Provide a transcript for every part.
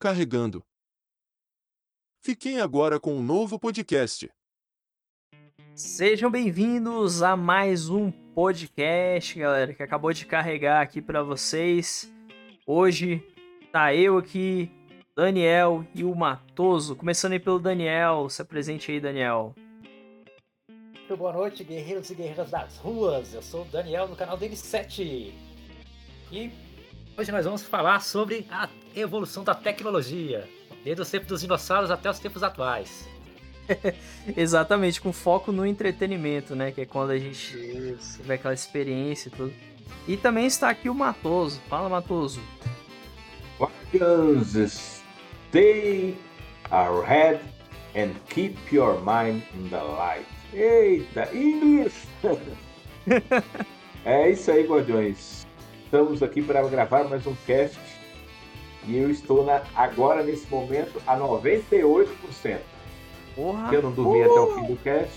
Carregando. Fiquem agora com um novo podcast. Sejam bem-vindos a mais um podcast, galera, que acabou de carregar aqui para vocês. Hoje tá eu aqui, Daniel e o Matoso. Começando aí pelo Daniel. Se apresente aí, Daniel. Muito boa noite, guerreiros e guerreiras das ruas. Eu sou o Daniel do canal Denis 7. E hoje nós vamos falar sobre a evolução da tecnologia, desde os tempos dos dinossauros até os tempos atuais. Exatamente, com foco no entretenimento, né? Que é quando a gente Isso. tiver aquela experiência e tudo. E também está aqui o Matoso. Fala, Matoso. Guardians, stay ahead and keep your mind in the light. Eita, inglês! é isso aí, Guardiões. Estamos aqui para gravar mais um cast e eu estou na, agora, nesse momento, a 98%. Porra! Eu não dormi até o fim do cast.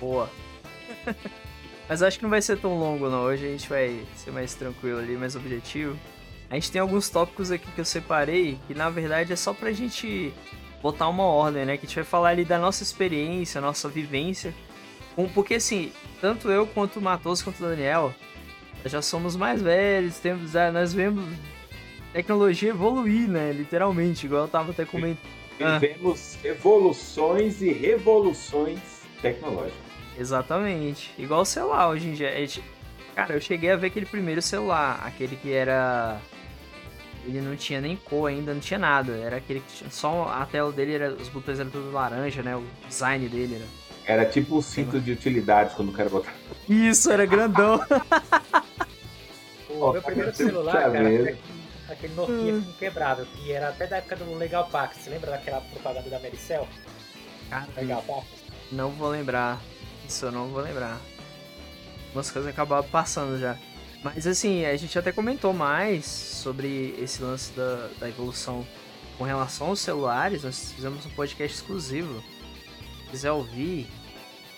Boa. Mas acho que não vai ser tão longo, não. Hoje a gente vai ser mais tranquilo ali, mais objetivo. A gente tem alguns tópicos aqui que eu separei, que na verdade é só pra gente botar uma ordem, né? Que a gente vai falar ali da nossa experiência, nossa vivência. Porque assim, tanto eu quanto o Matoso quanto o Daniel, já somos mais velhos, temos, nós vemos tecnologia evoluir, né? Literalmente, igual eu tava até comentando. Vivemos ah. evoluções e revoluções tecnológicas. Exatamente. Igual o celular hoje em dia. Cara, eu cheguei a ver aquele primeiro celular, aquele que era. Ele não tinha nem cor ainda, não tinha nada. Era aquele que tinha. Só a tela dele, era, os botões eram tudo laranja, né? O design dele era. Era tipo o cinto de utilidade quando o cara botar. Isso, era grandão. o meu primeiro celular, cara, aquele Nokia hum. quebrável, que era até da época do Legal Pax. Você lembra daquela propaganda da Mericel? Cara, Legal Pax? Não vou lembrar. Isso eu não vou lembrar. Umas coisas acabaram passando já. Mas assim, a gente até comentou mais sobre esse lance da, da evolução com relação aos celulares. Nós fizemos um podcast exclusivo. Se quiser ouvir,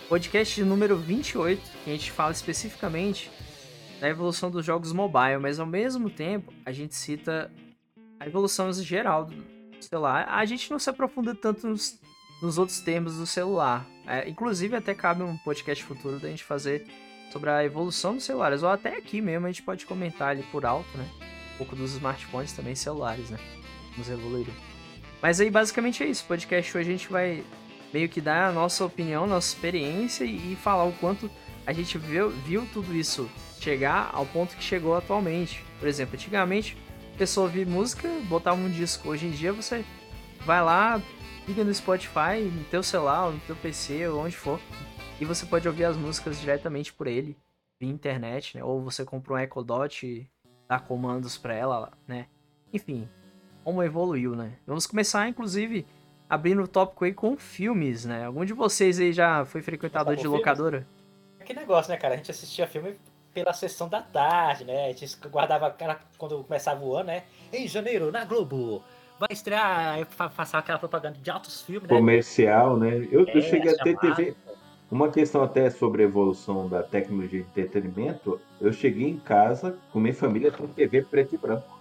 podcast número 28, que a gente fala especificamente da evolução dos jogos mobile, mas ao mesmo tempo a gente cita a evolução geral do celular. A gente não se aprofunda tanto nos, nos outros termos do celular. É, inclusive, até cabe um podcast futuro da gente fazer sobre a evolução dos celulares, ou até aqui mesmo a gente pode comentar ali por alto, né? Um pouco dos smartphones também celulares, né? Vamos evoluir. Mas aí basicamente é isso. Podcast hoje a gente vai meio que dar a nossa opinião, nossa experiência e, e falar o quanto a gente viu, viu tudo isso chegar ao ponto que chegou atualmente. Por exemplo, antigamente a pessoa ouvia música, botava um disco. Hoje em dia você vai lá, liga no Spotify, no teu celular, no teu PC, ou onde for, e você pode ouvir as músicas diretamente por ele, via internet, né? Ou você compra um Echo Dot e dá comandos para ela, né? Enfim, como evoluiu, né? Vamos começar, inclusive, abrindo o tópico aí com filmes, né? Algum de vocês aí já foi frequentador de locadora? Que negócio, né, cara? A gente assistia filme pela sessão da tarde, né? A gente guardava aquela quando começava o ano, né? Em janeiro, na Globo, vai estrear, passar aquela propaganda de altos filmes, né? Comercial, né? Eu, é, eu cheguei a ter TV. Uma questão até sobre a evolução da tecnologia de entretenimento, eu cheguei em casa com minha família com TV preto e branco.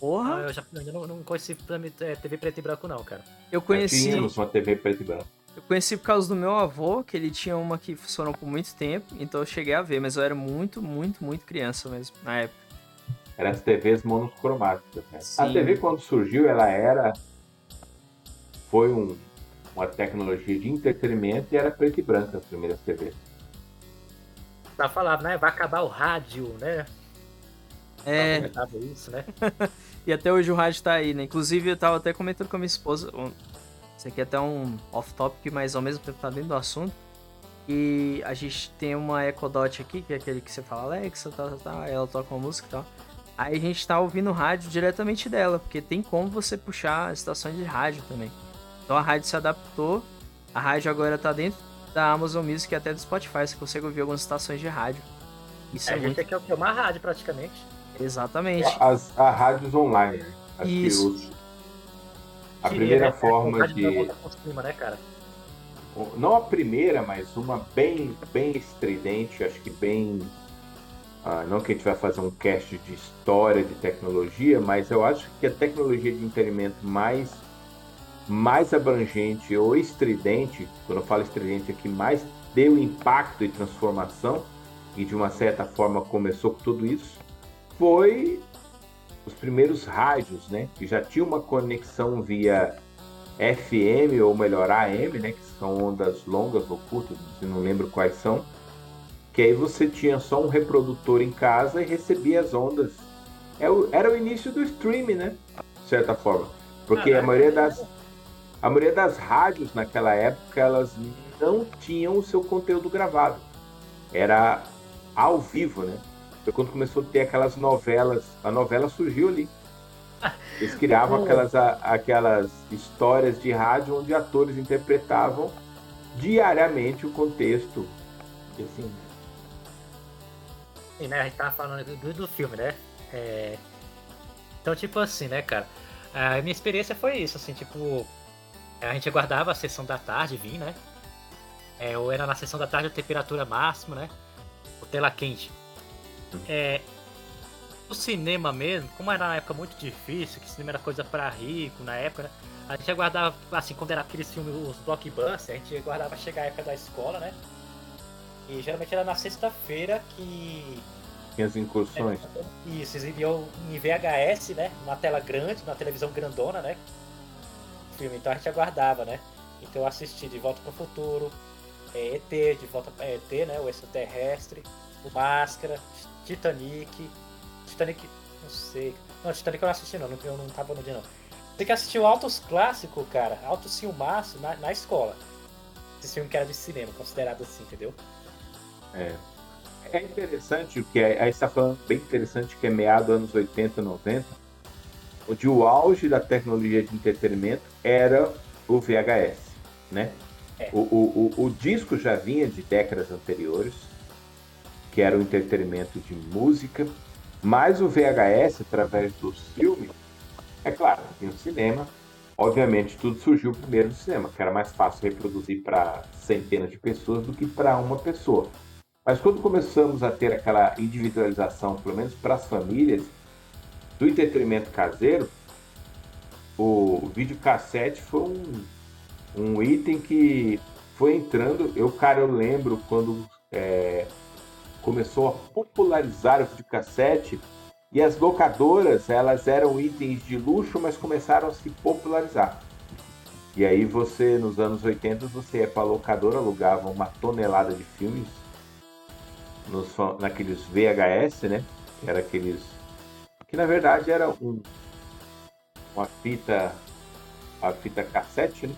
Porra! Ah, eu já ainda não, não conheci TV preto e branco, não, cara. Eu conheci. Tínhamos uma TV preto e branco. Eu conheci por causa do meu avô, que ele tinha uma que funcionou por muito tempo, então eu cheguei a ver, mas eu era muito, muito, muito criança mesmo, na época. Eram as TVs monocromáticas. Né? A TV, quando surgiu, ela era. Foi um, uma tecnologia de entretenimento e era preto e branco as primeiras TVs. Pra falar, né? Vai acabar o rádio, né? É. Isso, né? e até hoje o rádio tá aí, né? Inclusive, eu tava até comentando com a minha esposa isso aqui é até um off-topic, mas ao mesmo tempo tá dentro do assunto. E a gente tem uma Echo Dot aqui, que é aquele que você fala Alexa, tá, tá, tá, ela toca uma música e tal. Aí a gente tá ouvindo rádio diretamente dela, porque tem como você puxar estações de rádio também. Então a rádio se adaptou, a rádio agora tá dentro da Amazon Music e até do Spotify, você consegue ouvir algumas estações de rádio. Isso é, é a gente muito... tem que uma rádio praticamente. Exatamente. As, a rádios online, né? Isso. A primeira né? forma de. Cima, né, cara? Não a primeira, mas uma bem, bem estridente, acho que bem ah, não que a gente vai fazer um cast de história de tecnologia, mas eu acho que a tecnologia de entretenimento mais mais abrangente ou estridente, quando eu falo estridente aqui, mais deu impacto e transformação e de uma certa forma começou com tudo isso, foi os primeiros rádios, né, que já tinha uma conexão via FM ou melhor AM, né, que são ondas longas ou curtas, não lembro quais são, que aí você tinha só um reprodutor em casa e recebia as ondas. É era o início do streaming, né, de certa forma, porque a maioria das a maioria das rádios naquela época elas não tinham o seu conteúdo gravado, era ao vivo, né? Foi quando começou a ter aquelas novelas. A novela surgiu ali. Eles criavam aquelas, aquelas histórias de rádio onde atores interpretavam diariamente o contexto. E assim. E né, a gente tava falando do, do filme, né? É... Então, tipo assim, né, cara? A minha experiência foi isso, assim, tipo. A gente aguardava a sessão da tarde vir, né? É, ou era na sessão da tarde a temperatura máxima, né? O tela quente. É, o cinema mesmo, como era na época muito difícil, que cinema era coisa para rico na época, né? A gente aguardava, assim, quando era aqueles filmes, os blockbusters, a gente aguardava chegar a época da escola, né? E geralmente era na sexta-feira que. Tinha as incursões. É, isso, exibiam em VHS, né? Na tela grande, na televisão grandona, né? filme, então a gente aguardava, né? Então eu assisti De Volta para o Futuro, é, ET, De Volta para ET, né? O extraterrestre, o Máscara, Titanic. Titanic, não sei. Não, Titanic eu não assisti não, eu não tava no dia não. Tem que assistir o Autos Clássico, cara. Autos Filmaço na, na escola. Esse filme que era de cinema, considerado assim, entendeu? É. É interessante, o que é, aí está falando bem interessante, que é meado anos 80, 90, onde o auge da tecnologia de entretenimento era o VHS, né? É. O, o, o, o disco já vinha de décadas anteriores, que era o entretenimento de música, mas o VHS, através dos filmes, é claro, tem o cinema, obviamente tudo surgiu primeiro no cinema, que era mais fácil reproduzir para centenas de pessoas do que para uma pessoa. Mas quando começamos a ter aquela individualização, pelo menos para as famílias, do entretenimento caseiro, o videocassete foi um, um item que foi entrando. Eu, cara, eu lembro quando é, começou a popularizar o videocassete e as locadoras, elas eram itens de luxo, mas começaram a se popularizar. E aí você, nos anos 80, você ia para locadora, alugava uma tonelada de filmes nos, naqueles VHS, né? Que era aqueles... Que na verdade era um, uma fita, a fita cassete, né?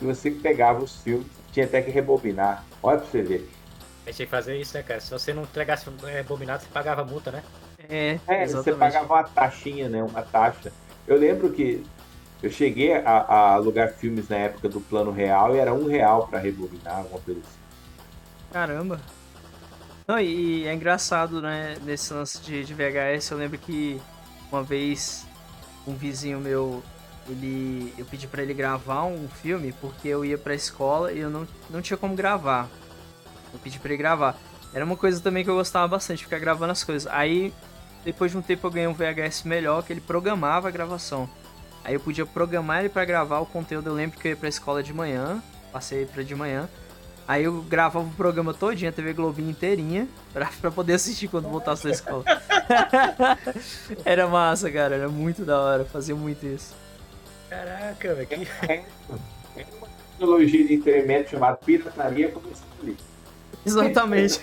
E você pegava os filmes, tinha até que rebobinar. Olha pra você ver. A gente tinha que fazer isso, né, cara? Se você não entregasse rebobinado, você pagava multa, né? É, é você pagava uma taxinha, né? Uma taxa. Eu lembro que eu cheguei a, a alugar filmes na época do plano real e era um real para rebobinar, alguma coisa assim. Caramba. Não, e é engraçado, né, nesse lance de, de VHS, eu lembro que uma vez um vizinho meu, ele eu pedi para ele gravar um filme porque eu ia pra escola e eu não, não tinha como gravar. Eu pedi pra ele gravar. Era uma coisa também que eu gostava bastante, ficar gravando as coisas. Aí, depois de um tempo, eu ganhei um VHS melhor, que ele programava a gravação. Aí eu podia programar ele para gravar o conteúdo. Eu lembro que eu ia pra escola de manhã, passei pra de manhã. Aí eu gravava o programa todinho, a TV Globinho inteirinha, pra, pra poder assistir quando voltasse da escola. era massa, cara, era muito da hora, fazia muito isso. Caraca, velho. Que... É uma tecnologia de internet chamada pirataria começou ali. Exatamente.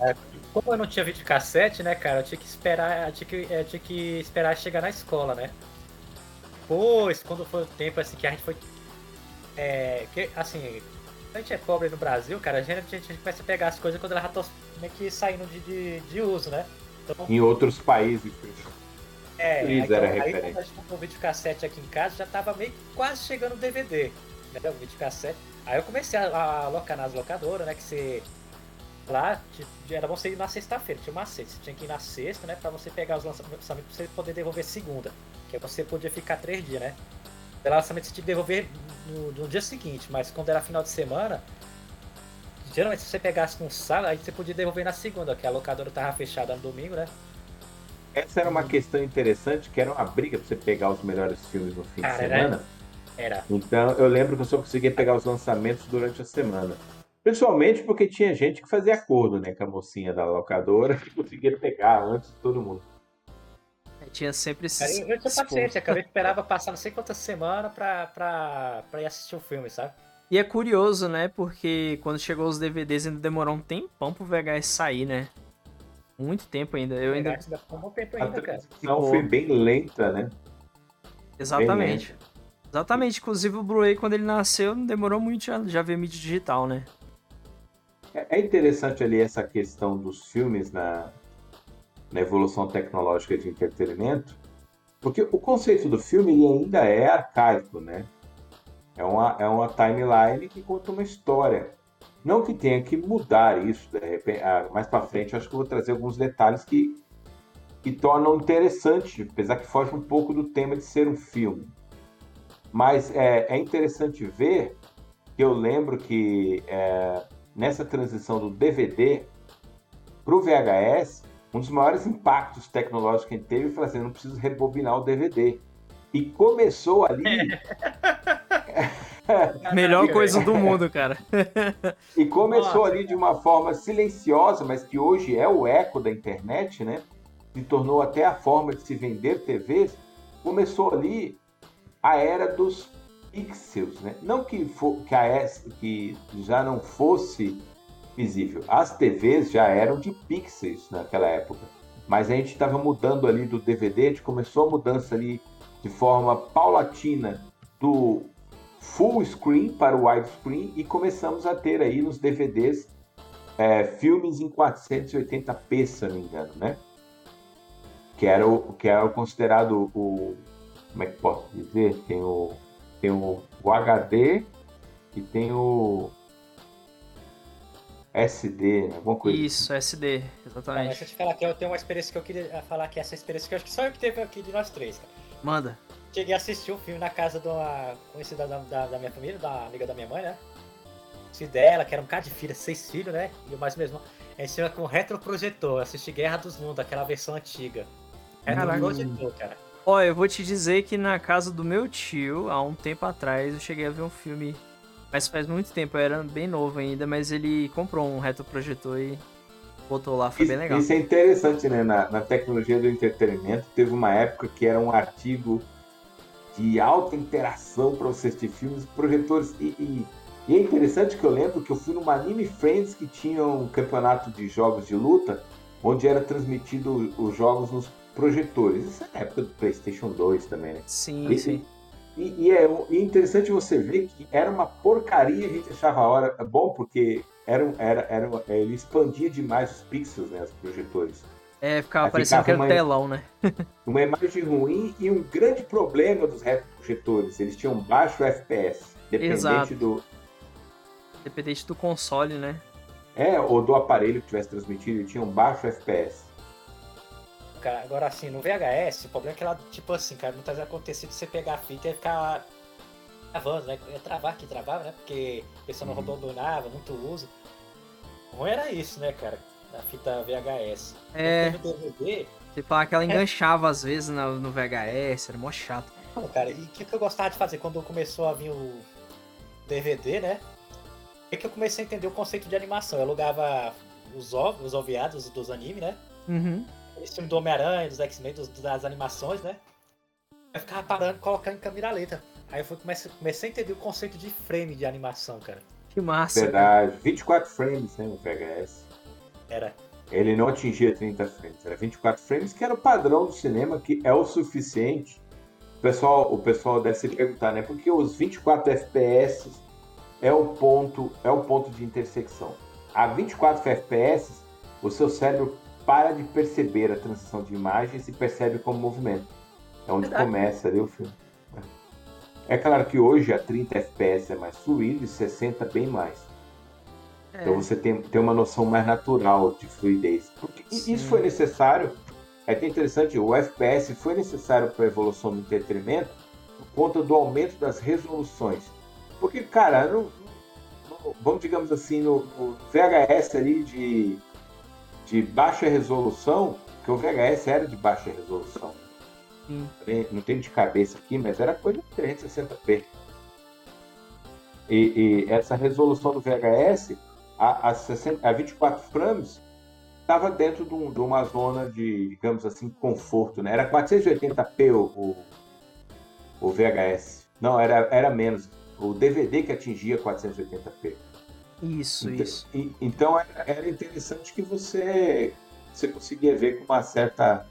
É, como eu não tinha vídeo cassete, né, cara, eu tinha que esperar, eu tinha que, eu tinha que esperar chegar na escola, né? Pois, quando foi o tempo assim que a gente foi. É, que, assim, a gente é pobre no Brasil, cara, a gente, a gente começa a pegar as coisas quando elas já estão meio que saindo de, de, de uso, né? Então, em outros países, é, aí, então, era aí quando a gente comprou o videocassete aqui em casa, já tava meio que quase chegando o DVD, né? O videocassete. Aí eu comecei a, a alocar nas locadoras, né? Que você. Lá era bom você ir na sexta-feira, tinha uma sexta. Você tinha que ir na sexta, né? Pra você pegar os lançamentos pra você poder devolver segunda. Que aí você podia ficar três dias, né? Pelo lançamento você tinha que devolver no, no dia seguinte, mas quando era final de semana, geralmente se você pegasse num sábado, aí você podia devolver na segunda, que a locadora tava fechada no domingo, né? Essa era uma questão interessante, que era uma briga pra você pegar os melhores filmes no fim Cara, de semana. Era. Era. Então eu lembro que eu só conseguia pegar os lançamentos durante a semana. Principalmente porque tinha gente que fazia acordo, né, com a mocinha da locadora, que conseguia pegar antes de todo mundo. É, tinha sempre esses. eu, eu tinha paciência, cara. Eu esperava passar não sei quantas semanas pra, pra, pra ir assistir o filme, sabe? E é curioso, né? Porque quando chegou os DVDs ainda demorou um tempão pro VHS sair, né? Muito tempo ainda. Eu ainda. ainda ficou um tempo ainda, cara. Não, foi bem lenta, né? Exatamente. Lenta. Exatamente. Inclusive o Blu-ray, quando ele nasceu, não demorou muito já, já ver mídia digital, né? É, é interessante ali essa questão dos filmes na, na evolução tecnológica de entretenimento, porque o conceito do filme ele ainda é arcaico, né? É uma, é uma timeline que conta uma história. Não que tenha que mudar isso, de repente, ah, mais para frente acho que eu vou trazer alguns detalhes que, que tornam interessante, apesar que foge um pouco do tema de ser um filme. Mas é, é interessante ver que eu lembro que é, nessa transição do DVD para o VHS, um dos maiores impactos tecnológicos que a gente teve foi assim, não preciso rebobinar o DVD. E começou ali. Melhor coisa do mundo, cara. e começou Nossa, ali de uma forma silenciosa, mas que hoje é o eco da internet, né? Se tornou até a forma de se vender TVs. Começou ali a era dos pixels, né? Não que, for, que, a, que já não fosse visível. As TVs já eram de pixels naquela época. Mas a gente estava mudando ali do DVD, a gente começou a mudança ali de forma paulatina do full screen para o widescreen e começamos a ter aí nos DVDs é, filmes em 480p, se não me engano, né? Que era o, que era considerado o. Como é que posso dizer? Tem o, tem o, o HD e tem o SD, né? alguma coisa. Isso, SD, exatamente. deixa eu te falar que eu tenho uma experiência que eu queria falar que essa experiência que eu acho que só eu que teve aqui de nós três, cara. Manda. Cheguei a assistir um filme na casa de uma conhecida da, da, da minha família, da amiga da minha mãe, né? Filho dela, que era um cara de filha, seis filhos, né? E o mais mesmo. A gente tinha com retroprojetor, assisti Guerra dos Mundos, aquela versão antiga. Retroprojetor, cara. Ó, eu vou te dizer que na casa do meu tio, há um tempo atrás, eu cheguei a ver um filme. Mas faz muito tempo, eu era bem novo ainda, mas ele comprou um retroprojetor e botou lá, foi isso, bem legal. Isso é interessante, né? Na, na tecnologia do entretenimento, teve uma época que era um artigo de alta interação para você assistir filmes, projetores. E, e, e, é interessante que eu lembro que eu fui numa Anime Friends que tinha um campeonato de jogos de luta, onde era transmitido os jogos nos projetores. Isso é na época do PlayStation 2 também, né? Sim, e, sim. E, e é, e é interessante você ver que era uma porcaria, a gente achava a hora bom, porque era, era, era, ele expandia demais os pixels, né, os projetores. É, ficava Aí parecendo que era um telão, né? uma imagem ruim e um grande problema dos retroprojetores. Eles tinham baixo FPS. Dependente Exato. do. Dependente do console, né? É, ou do aparelho que tivesse transmitido, ele tinha um baixo FPS. Cara, agora assim, no VHS, o problema é que ela, tipo assim, cara, muitas vezes acontecido você pegar a fita e ficar travando, né? Ia travar que travava, né? Porque a pessoa não uhum. rebobinava, muito uso. Não era isso, né, cara? da fita VHS. É. DVD. Tipo, aquela é. enganchava é... às vezes no, no VHS, era mó chato. Não, cara, e o que, que eu gostava de fazer quando começou a vir o DVD, né? É que eu comecei a entender o conceito de animação. Eu alugava os, ov os oviados dos animes, né? Uhum. Esse filme do Homem-Aranha, dos X-Men, das animações, né? Eu ficava parando, colocando em câmera lenta. Aí eu fui, comecei, comecei a entender o conceito de frame de animação, cara. Que massa. Verdade. Cara. 24 frames, né, no VHS. Era. Ele não atingia 30 frames, era 24 frames, que era o padrão do cinema, que é o suficiente. O pessoal, o pessoal deve se perguntar, né? Porque os 24 FPS é o ponto, é o ponto de intersecção. A 24 FPS, o seu cérebro para de perceber a transição de imagem e se percebe como movimento. É onde Verdade. começa ali o filme. É claro que hoje a 30 FPS é mais fluido e 60 bem mais. É. Então você tem, tem uma noção mais natural de fluidez. Porque Sim. isso foi necessário. É até interessante, o FPS foi necessário para a evolução do entretenimento por conta do aumento das resoluções. Porque, cara, não, vamos digamos assim, no, no, VHS ali de, de baixa resolução, que o VHS era de baixa resolução. Hum. Não tenho de cabeça aqui, mas era coisa de 360p. E, e essa resolução do VHS, a, a, 60, a 24 frames, estava dentro de, um, de, uma zona de, digamos assim, conforto. Né? Era 480p o, o, o VHS. Não, era, era menos. O DVD que atingia 480p. Isso, então, isso. E, então era interessante que você, você conseguia ver com uma certa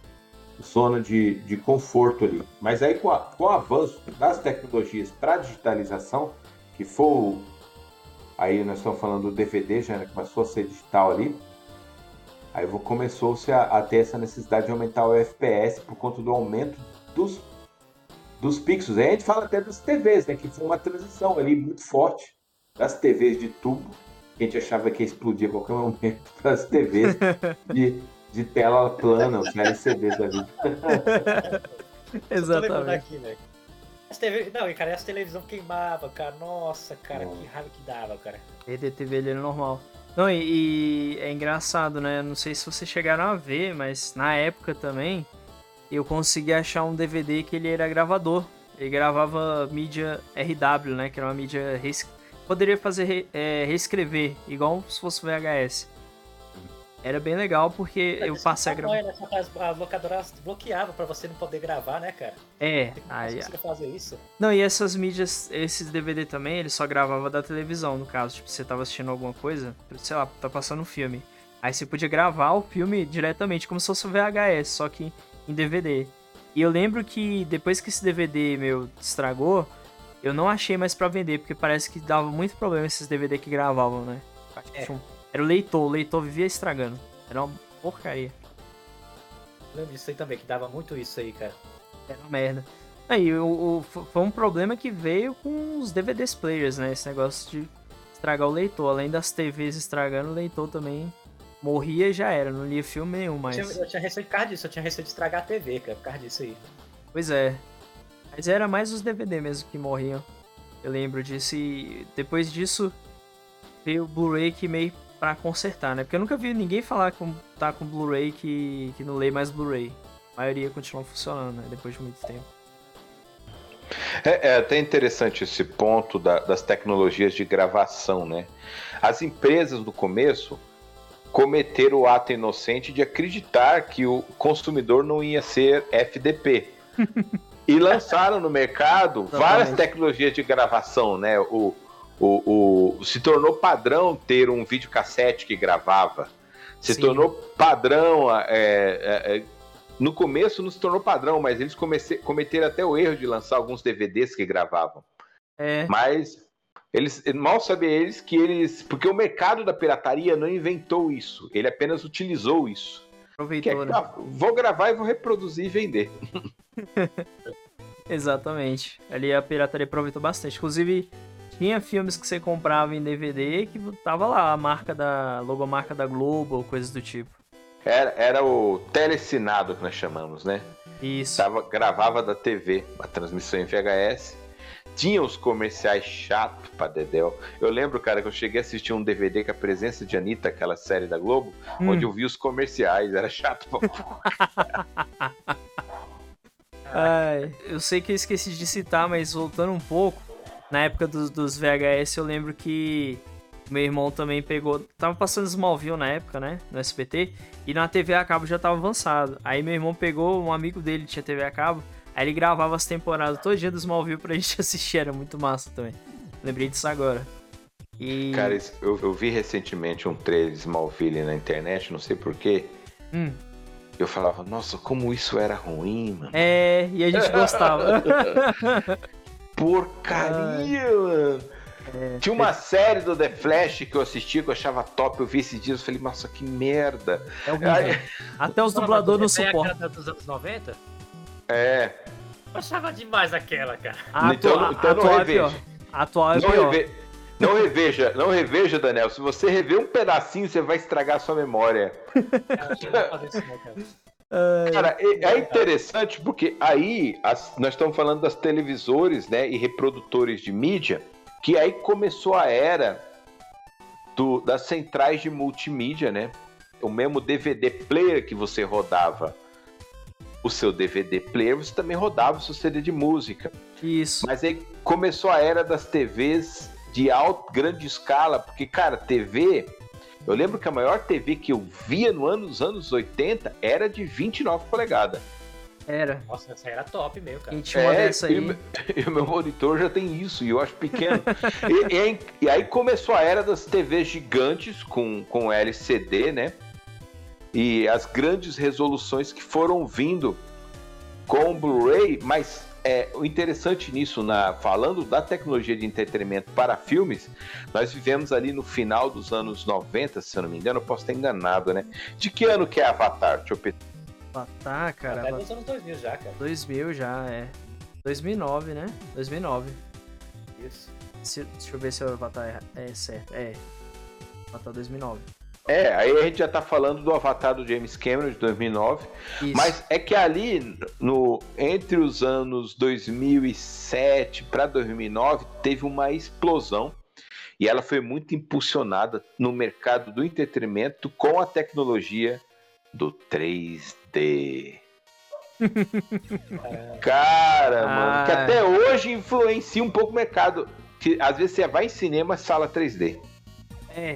zona de, de conforto ali. Mas aí com, a, com o avanço das tecnologias para digitalização, que foi aí nós estamos falando do DVD, já né, começou a ser digital ali, aí começou-se a, a, ter essa necessidade de aumentar o FPS por conta do aumento dos, dos pixels. Aí a gente fala até das TVs, né, que foi uma transição ali muito forte das TVs de tubo, que a gente achava que ia explodir a qualquer momento, para as TVs de, de tela plana, os LCDs da vida. Exatamente. Aqui, né? As TV... Não, e cara, as televisão queimava, cara. Nossa, cara, que raiva que dava, cara. Perder TV ele é normal. Não, e, e, é engraçado, né? Não sei se vocês chegaram a ver, mas na época também eu consegui achar um DVD que ele era gravador. Ele gravava mídia RW, né? Que era uma mídia. Poderia fazer é, reescrever, igual se fosse VHS. Era bem legal porque eu passei a gravar. As locadoras bloqueavam pra você não poder gravar, né, cara? É, aí. fazer isso. Não, e essas mídias, esses DVD também, ele só gravava da televisão, no caso. Tipo, você tava assistindo alguma coisa, sei lá, tá passando um filme. Aí você podia gravar o filme diretamente, como se fosse VHS, só que em DVD. E eu lembro que depois que esse DVD meu estragou, eu não achei mais para vender, porque parece que dava muito problema esses DVD que gravavam, né? É. Era o leitor, o leitor vivia estragando. Era uma porcaria. lembro disso aí também, que dava muito isso aí, cara. Era uma merda. Aí, o, o, foi um problema que veio com os DVDs players, né? Esse negócio de estragar o leitor. Além das TVs estragando, o leitor também morria e já era. Não lia filme nenhum mais. Eu tinha, eu tinha receio por causa disso. Eu tinha receio de estragar a TV, cara, por causa disso aí. Pois é. Mas era mais os DVD mesmo que morriam. Eu lembro disso e depois disso veio o Blu-ray que meio para consertar, né? Porque eu nunca vi ninguém falar que tá com Blu-ray que, que não lê mais Blu-ray. A maioria continua funcionando, né? Depois de muito tempo. É, é até interessante esse ponto da, das tecnologias de gravação, né? As empresas do começo cometeram o ato inocente de acreditar que o consumidor não ia ser FDP. e lançaram no mercado várias tecnologias de gravação, né? O, o, o, se tornou padrão ter um videocassete que gravava. Se Sim. tornou padrão. É, é, é, no começo não se tornou padrão, mas eles comece, cometeram até o erro de lançar alguns DVDs que gravavam. É. Mas eles mal sabem eles que eles. Porque o mercado da pirataria não inventou isso. Ele apenas utilizou isso. Aproveitou, é, né? ah, vou gravar e vou reproduzir e vender. Exatamente. Ali a pirataria aproveitou bastante. Inclusive, tinha filmes que você comprava em DVD que tava lá a marca da logomarca da Globo ou coisas do tipo. Era, era o telecinado que nós chamamos, né? Isso. Tava, gravava da TV, a transmissão em VHS. Tinha os comerciais chato pra Dedéu. Eu lembro, cara, que eu cheguei a assistir um DVD com a presença de Anitta, aquela série da Globo, hum. onde eu vi os comerciais. Era chato pra Ai, eu sei que eu esqueci de citar, mas voltando um pouco, na época dos, dos VHS, eu lembro que meu irmão também pegou. Tava passando Smallville na época, né? No SPT. E na TV a cabo já tava avançado. Aí meu irmão pegou, um amigo dele tinha TV a cabo. Aí ele gravava as temporadas todo dia do Smallville pra gente assistir. Era muito massa também. Lembrei disso agora. E... Cara, eu, eu vi recentemente um trailer de Smallville na internet, não sei porquê. Hum. Eu falava, nossa, como isso era ruim, mano. É, e a gente gostava. porcaria, mano. É, Tinha uma é... série do The Flash que eu assisti, que eu achava top, eu vi esses dias, eu falei, nossa, que merda. É Aí... Até os dubladores não suportam. dos anos 90? É. Eu achava demais aquela, cara. A então, então atual não reveja. É atual é não, reve... não reveja, não reveja, Daniel. Se você rever um pedacinho, você vai estragar a sua memória. Cara, é, interessante porque aí as, nós estamos falando das televisores né, e reprodutores de mídia, que aí começou a era do, das centrais de multimídia, né? O mesmo DVD player que você rodava o seu DVD player, você também rodava o seu CD de música. Isso. Mas aí começou a era das TVs de alta, grande escala, porque, cara, TV. Eu lembro que a maior TV que eu via no ano, nos anos 80 era de 29 polegadas. Era. Nossa, essa era top mesmo, cara. Quem tinha uma É, dessa aí. E, e o meu monitor já tem isso, e eu acho pequeno. e, e- e aí começou a era das TVs gigantes com, com LCD, né? E as grandes resoluções que foram vindo com o Blu-ray, mas é, o interessante nisso, na, falando da tecnologia de entretenimento para filmes, nós vivemos ali no final dos anos 90, se eu não me engano, eu posso estar enganado, né? De que ano que é Avatar? Deixa eu pensar. Avatar, cara. Avatar- nos anos 2000 já, cara. 2000 já, é. 2009, né? 2009. Isso. Se- deixa eu ver se o Avatar é, é certo. É. Avatar 2009. É, aí a gente já tá falando do Avatar do James Cameron de 2009. Isso. Mas é que ali, no, entre os anos 2007 para 2009, teve uma explosão e ela foi muito impulsionada no mercado do entretenimento com a tecnologia do 3D. Caramba. Cara, mano, que Ah. até hoje influencia um pouco o mercado. Que, às vezes você vai em cinema, sala 3D. É,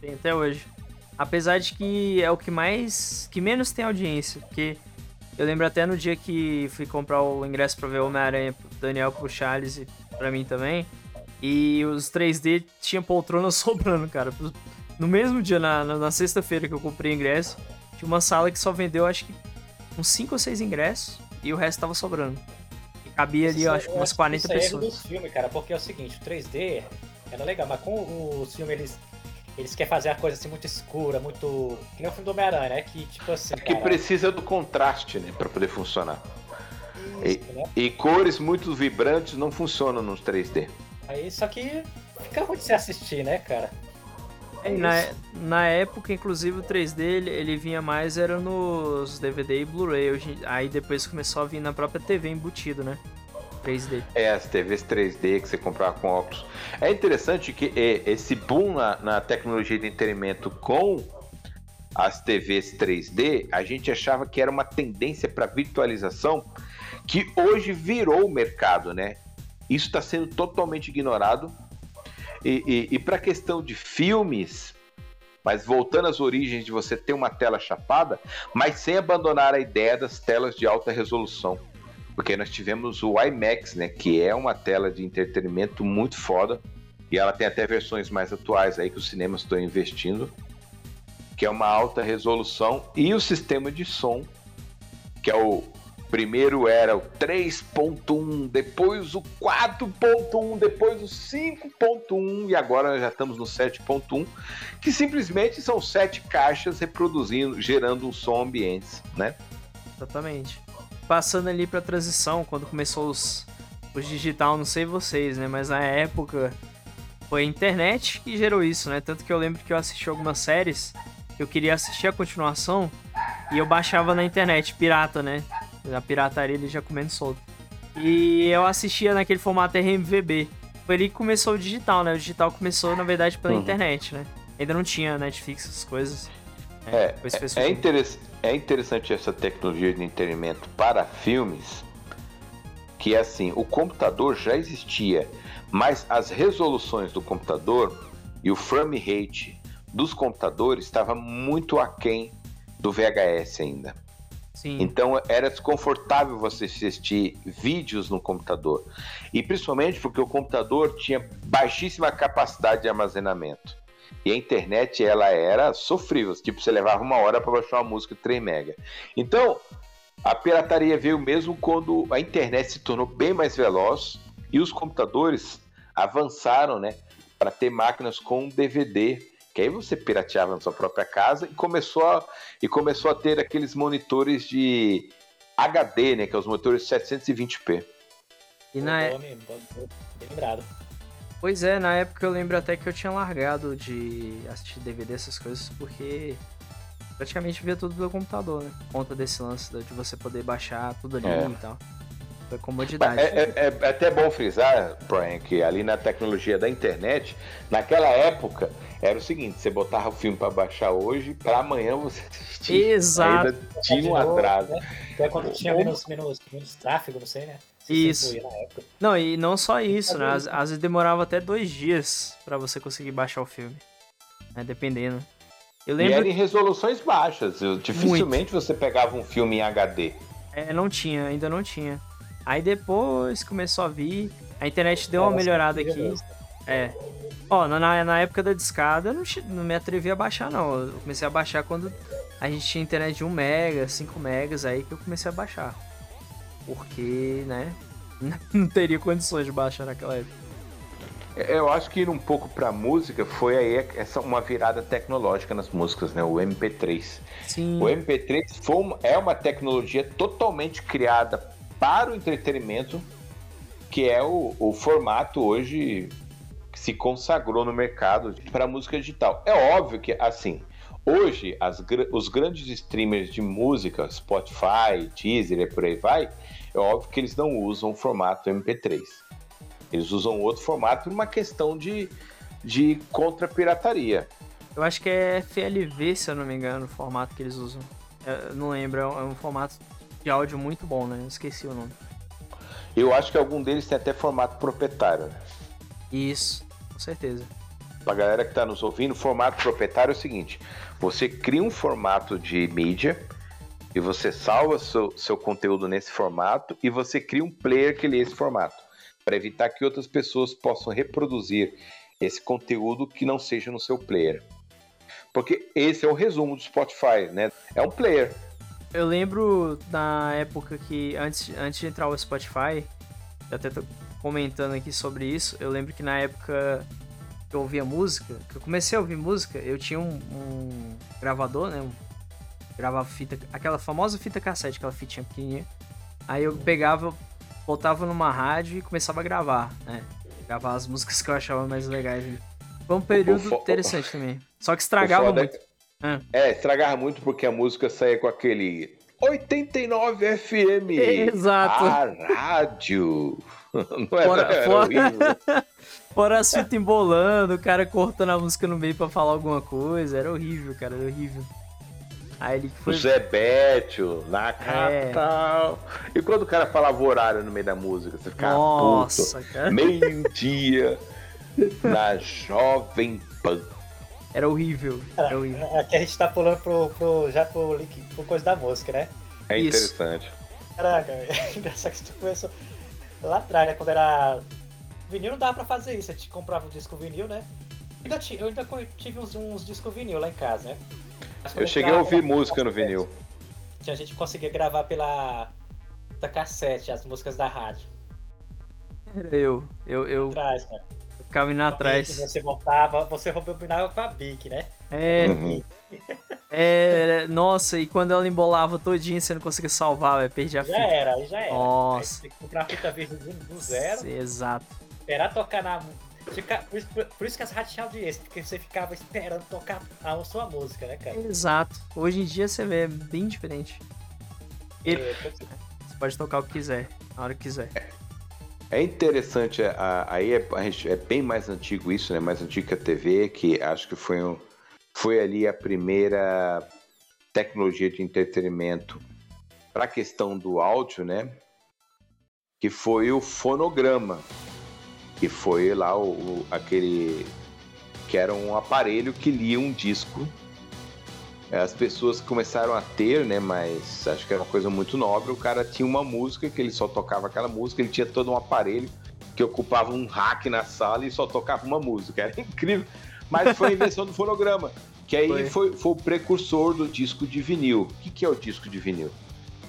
tem até hoje. Apesar de que é o que mais. que menos tem audiência. Porque eu lembro até no dia que fui comprar o ingresso pra ver Homem-Aranha pro Daniel, pro Charles e pra mim também. E os 3D tinha poltrona sobrando, cara. No mesmo dia, na, na, sexta-feira que eu comprei ingresso, tinha uma sala que só vendeu acho que uns 5 ou 6 ingressos e o resto tava sobrando. E cabia ali, Isso eu é- acho, umas acho que 40 isso é erro pessoas. dos filmes, cara, porque é o seguinte, o 3D era legal, mas com os filmes eles, eles querem fazer a coisa assim muito escura, muito. Que nem o filme do Homem-Aranha, né? Que tipo assim. É que cara, precisa do contraste, né, para poder funcionar. isso, né? E cores muito vibrantes não funcionam nos 3D. Aí só que fica ruim de se assistir, né, cara? É, e na, na época, inclusive, o 3D ele, ele vinha mais era nos DVD e Blu-ray. Aí depois começou a vir na própria TV embutido, né? 3D. É, as TVs 3D que você comprava com óculos. É interessante que é, esse boom na, na tecnologia de entretenimento com as TVs 3D, a gente achava que era uma tendência para virtualização que hoje virou o mercado, né? Isso está sendo totalmente ignorado. E, e, e para a questão de filmes, mas voltando às origens de você ter uma tela chapada, mas sem abandonar a ideia das telas de alta resolução. Porque nós tivemos o IMAX, né? Que é uma tela de entretenimento muito foda. E ela tem até versões mais atuais aí que os cinemas estão investindo. Que é uma alta resolução. E o sistema de som, que é o. Primeiro era o 3.1, depois o 4.1, depois o 5.1 e agora já estamos no 7.1, que simplesmente são sete caixas reproduzindo, gerando um som ambiente, né? Exatamente. Passando ali pra transição, quando começou os, os digital, não sei vocês, né? Mas na época foi a internet que gerou isso, né? Tanto que eu lembro que eu assisti algumas séries, que eu queria assistir a continuação e eu baixava na internet, pirata, né? Na pirataria ele já comendo solto. E eu assistia naquele formato RMVB. Foi ali que começou o digital, né? O digital começou, na verdade, pela Uhum. internet, né? Ainda não tinha Netflix, essas coisas. É, fez é, surgir. interess- é interessante essa tecnologia de entretenimento para filmes, que é assim, o computador já existia, mas as resoluções do computador e o frame rate dos computadores estava muito aquém do VHS ainda. Sim. Então era desconfortável você assistir vídeos no computador. E principalmente porque o computador tinha baixíssima capacidade de armazenamento. E a internet ela era sofrível, tipo você levava uma hora para baixar uma música 3 mega. Então a pirataria veio mesmo quando a internet se tornou bem mais veloz e os computadores avançaram, né, para ter máquinas com DVD, que aí você pirateava na sua própria casa e começou a, e começou a ter aqueles monitores de HD, né, que é os monitores 720p. E na, Bom nome, bom- bom- Bem lembrado. Pois é, na época eu lembro até que eu tinha largado de assistir DVD, essas coisas, porque praticamente via tudo pelo computador, né? Por conta desse lance de você poder baixar tudo ali É. e tal. época, comodidade. É, é, é, é, até bom frisar, Brian, que ali na tecnologia da internet, naquela época, era o seguinte: você botava o filme para baixar hoje, para amanhã você assistir. Exato. Ainda tinha um atraso. Né? Até quando tinha menos, menos, menos tráfego, não sei, né? Isso. Não, e não só isso, né? Às, às vezes demorava até dois dias para você conseguir baixar o filme. Né? Dependendo. Eu lembro... E era em resoluções baixas. Dificilmente Muito. você pegava um filme em HD. É, não tinha, ainda não tinha. Aí depois começou a vir. A internet deu uma melhorada aqui. É. Ó, na, na época da discada eu não, não me atrevi a baixar, não. Eu comecei a baixar quando a gente tinha internet de 1 mega, 5 megas, aí que eu comecei a baixar. Porque, né? Não teria condições de baixar naquela época. É, eu acho que ir um pouco pra música foi aí essa uma virada tecnológica nas músicas, né? O MP3. Sim. O MP3 foi uma, é uma tecnologia totalmente criada para o entretenimento, que é o, o formato hoje que se consagrou no mercado para música digital. É óbvio que, assim, hoje as, os grandes streamers de música, Spotify, Deezer e por aí vai, é óbvio que eles não usam o formato MP3 eles usam outro formato por uma questão de, de contra-pirataria. Eu acho que é FLV, se eu não me engano, o formato que eles usam. Eu não lembro, é um é formato de áudio muito bom, né? Eu esqueci o nome. Eu acho que algum deles tem até formato proprietário, né? Isso, com certeza. Pra galera que tá nos ouvindo, formato proprietário é o seguinte: você cria um formato de mídia e você salva seu, seu conteúdo nesse formato e você cria um player que lê esse formato para evitar que outras pessoas possam reproduzir esse conteúdo que não seja no seu player. Porque esse é o resumo do Spotify, né? É um player. Eu lembro na época que, antes, antes de entrar o Spotify, eu até tô comentando aqui sobre isso, eu lembro que na época que eu ouvia música, que eu comecei a ouvir música, eu tinha um, um gravador, né? Um, gravava fita, aquela famosa fita cassete, aquela fitinha pequenininha. Aí eu pegava, botava numa rádio e começava a gravar, né? Gravar as músicas que eu achava mais legais. Foi um período interessante também. Só que estragava é muito. É... é, estragava muito porque a música saía com aquele 89 FM. Exato. A rádio. Não era, fora, era fora... fora a fita embolando, o cara cortando a música no meio pra falar alguma coisa. Era horrível, cara, era horrível. Aí ele foi... O Zé Bétio, na capital. É. E quando o cara falava o horário no meio da música, você ficava Nossa, puto. Cara. Meio-dia na Jovem Pan. Era horrível. Era horrível. Aqui a gente tá pulando pro, pro, já pro link, pro coisa da música, né? É Isso. interessante. Caraca, é engraçado que tu começou lá atrás, né? Quando era. Vinil não dava pra fazer isso. A gente comprava um disco vinil, né? Eu ainda, eu ainda tive uns, uns discos vinil lá em casa, né? Eu cheguei a ouvir música no vinil. A gente conseguia gravar pela da cassete as músicas da rádio. Era eu. Eu, eu... Atrás, cara. Eu ficava indo atrás. Você voltava, você rebobinava com a Bic, né? É. Uhum. é. Nossa, e quando ela embolava todinho, você não conseguia salvar, véio, perdi a fita. Já era, já era. Nossa. Aí você tem que comprar a fita verde do zero. Exato. Esperar tocar na, Fica, por, isso, por, isso que as rádios tinham audiência, porque você ficava esperando tocar a sua música, né, cara? Exato. Hoje em dia você vê é bem diferente. E, é, você pode tocar o que quiser, na hora que quiser. É interessante, aí é, é, bem mais antigo isso, né? Mais antigo que a TV, que acho que foi, um, foi ali a primeira tecnologia de entretenimento para a questão do áudio, né? Que foi o fonograma que foi lá o, o, aquele que era um aparelho que lia um disco. As pessoas começaram a ter, né? Mas acho que era uma coisa muito nobre. O cara tinha uma música que ele só tocava aquela música. Ele tinha todo um aparelho que ocupava um rack na sala e só tocava uma música. Era incrível. Mas foi a invenção do fonograma, que aí foi. Foi, foi o precursor do disco de vinil. O que, que é o disco de vinil?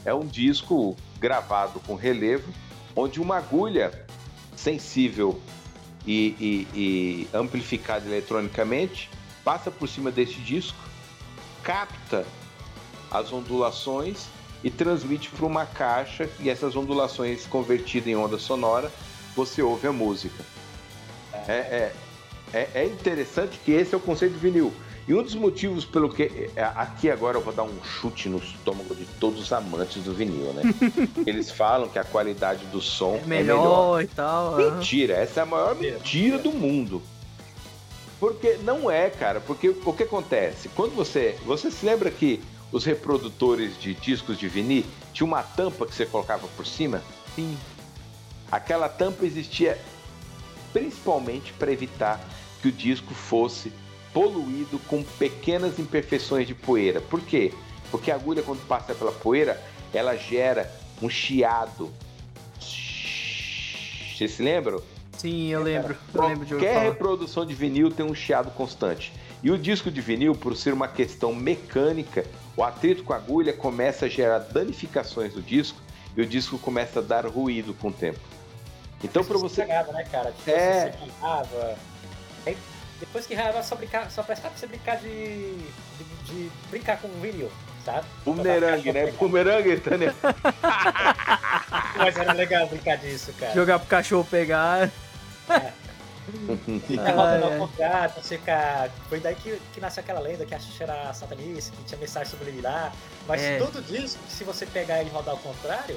É um disco gravado com relevo, onde uma agulha sensível e, e, e amplificado eletronicamente, passa por cima desse disco, capta as ondulações e transmite para uma caixa e essas ondulações convertidas em onda sonora, você ouve a música. É, é, é, é interessante que esse é o conceito de vinil. E um dos motivos pelo que. É, aqui agora eu vou dar um chute no estômago de todos os amantes do vinil, né? Eles falam que a qualidade do som é melhor, é melhor. e tal. Mentira, essa é a maior mentira do mundo. Porque não é, cara. Porque o que acontece? Quando você. Você se lembra que os reprodutores de discos de vinil tinha uma tampa que você colocava por cima? Sim. Aquela tampa existia principalmente para evitar que o disco fosse poluído com pequenas imperfeições de poeira. Por quê? Porque a agulha, quando passa pela poeira, ela gera um chiado. Vocês se lembram? Sim, eu lembro. Eu lembro de Qualquer reprodução de vinil tem um chiado constante. E o disco de vinil, por ser uma questão mecânica, o atrito com a agulha começa a gerar danificações do disco e o disco começa a dar ruído com o tempo. Então, para você. Cagava, né, cara? Tipo, é. Você depois que raiva, só, brincar, só prestar pra você brincar de, de, de brincar com vinil, sabe? Bumerangue, né? Bumerangue, Tânia. Mas era legal brincar disso, cara. Jogar pro cachorro pegar. É. Ficar rodando ao contrário, ficar. Foi daí que, que nasceu aquela lenda que a Xuxa era satanista, que tinha mensagem subliminar. Mas é. tudo disso, se você pegar e rodar ao contrário,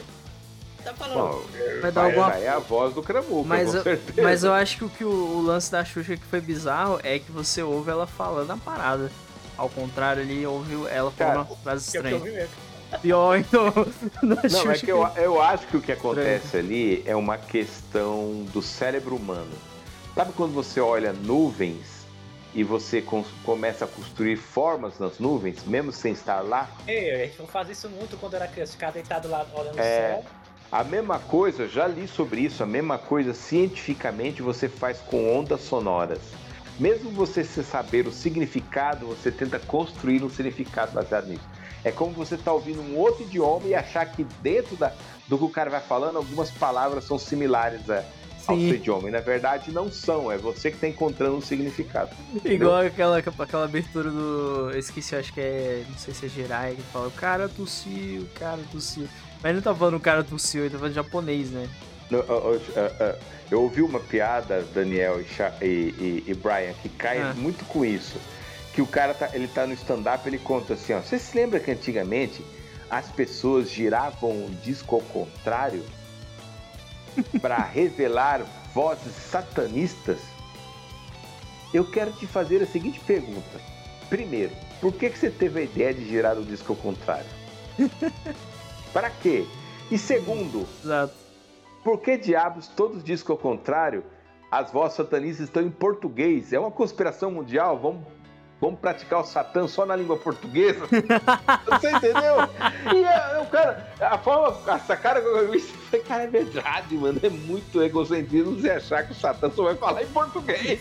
tá falando. Bom, vai dar alguma... é a voz do Cramuca, mas, com certeza. Mas eu acho que o, que o, o, lance da Xuxa que foi bizarro é que você ouve ela falando a parada. Ao contrário, ele ouve ela falando uma frase estranha. Pior, então. Não, é que eu, eu acho que o que acontece ali é uma questão do cérebro humano. Sabe quando você olha nuvens e você começa a construir formas nas nuvens, mesmo sem estar lá? É, a gente não faz isso muito quando era criança, ficar deitado lá olhando é, o céu. A mesma coisa, já li sobre isso, a mesma coisa cientificamente você faz com ondas sonoras. Mesmo você saber o significado, você tenta construir um significado baseado nisso. É como você estar tá ouvindo um outro idioma e achar que dentro da, do que o cara vai falando, algumas palavras são similares a, ao seu idioma. E na verdade não são, é você que está encontrando um significado. Igual aquela, aquela abertura do. Eu esqueci, acho que é. Não sei se é Jirai que fala: o cara tossiu, o cara tossiu. Mas não tá falando o cara tossiu, ele tá falando japonês, né? Uh, uh, uh, eu ouvi uma piada, Daniel e, e, e Brian, que cai ah. muito com isso. Que o cara tá, ele tá no stand-up, ele conta assim, ó. Você se lembra que antigamente as pessoas giravam o disco ao contrário para revelar vozes satanistas? Eu quero te fazer a seguinte pergunta. Primeiro, por que, que você teve a ideia de girar o disco ao contrário? Para quê? E segundo, Exato. por que diabos todos dizem que ao contrário? As vozes satanistas estão em português. É uma conspiração mundial. Vamos, vamos praticar o Satã só na língua portuguesa. Você entendeu? E é, o cara, a forma, essa cara que eu vi, cara, é verdade, mano. É muito egocentrismo você achar que o Satã só vai falar em português.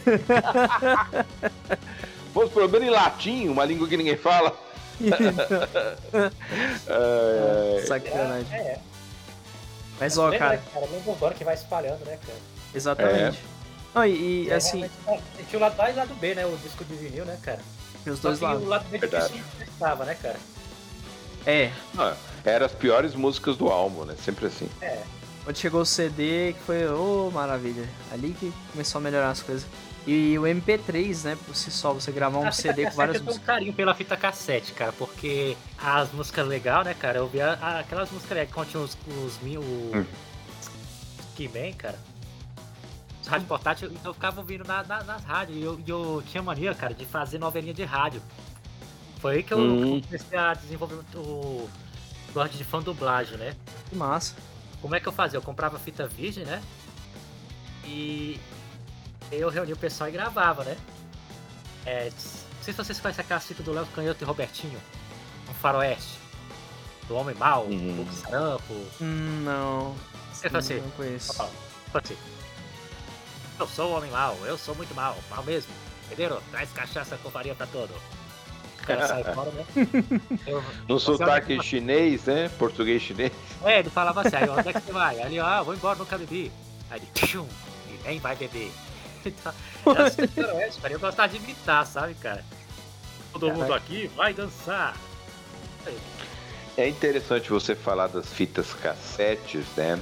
Fosse pelo menos em latim, uma língua que ninguém fala. é, Sacanagem. É, é. Mas, ó, cara. cara, bem bombando que vai espalhando, né, cara? Exatamente. É. e, e assim. Tinha o lado A e o lado B, né? O disco de vinil, né, cara? Tem os dois lados. o lado B Verdade. estava, né, cara? É. Ah, eram as piores músicas do álbum, né? Sempre assim. É. Quando chegou o CD, que foi, ô, oh, maravilha. Ali que começou a melhorar as coisas. E o MP3, né, por si só, você gravar um CD com várias músicas. Eu tenho um carinho pela fita cassete, cara, porque as músicas legais, né, cara, eu via aquelas músicas legais que continham os, os mil. Hum. Que bem, cara. Os rádio portátil, então eu ficava ouvindo na, na, nas rádios. E eu, eu tinha mania, cara, de fazer novelinha de rádio. Foi aí que eu hum. comecei a desenvolver o gosto de fã dublagem, né? Que massa. Como é que eu fazia? Eu comprava fita virgem, né? E eu reunia o pessoal e gravava, né? É, não sei se vocês conhecem aquela cita do Léo Canhoto e Robertinho. Um faroeste. Do Homem Mal, uhum. do Sarampo. Hum, não. Você fala assim. Não conheço. assim. Eu sou o Homem Mal, eu sou muito mal, mal mesmo. Entenderam? Traz cachaça com farinha pra todo. O cara sai fora, né? Eu, no sotaque chinês, né? Português chinês. É, ele falava assim, aí onde é que você vai? Ali, ah, vou embora, nunca bebi. Aí ele, tchum, e nem vai beber. Então, eu gostava de imitar, sabe, cara? Todo Caraca. mundo aqui vai dançar. É interessante você falar das fitas cassetes, né?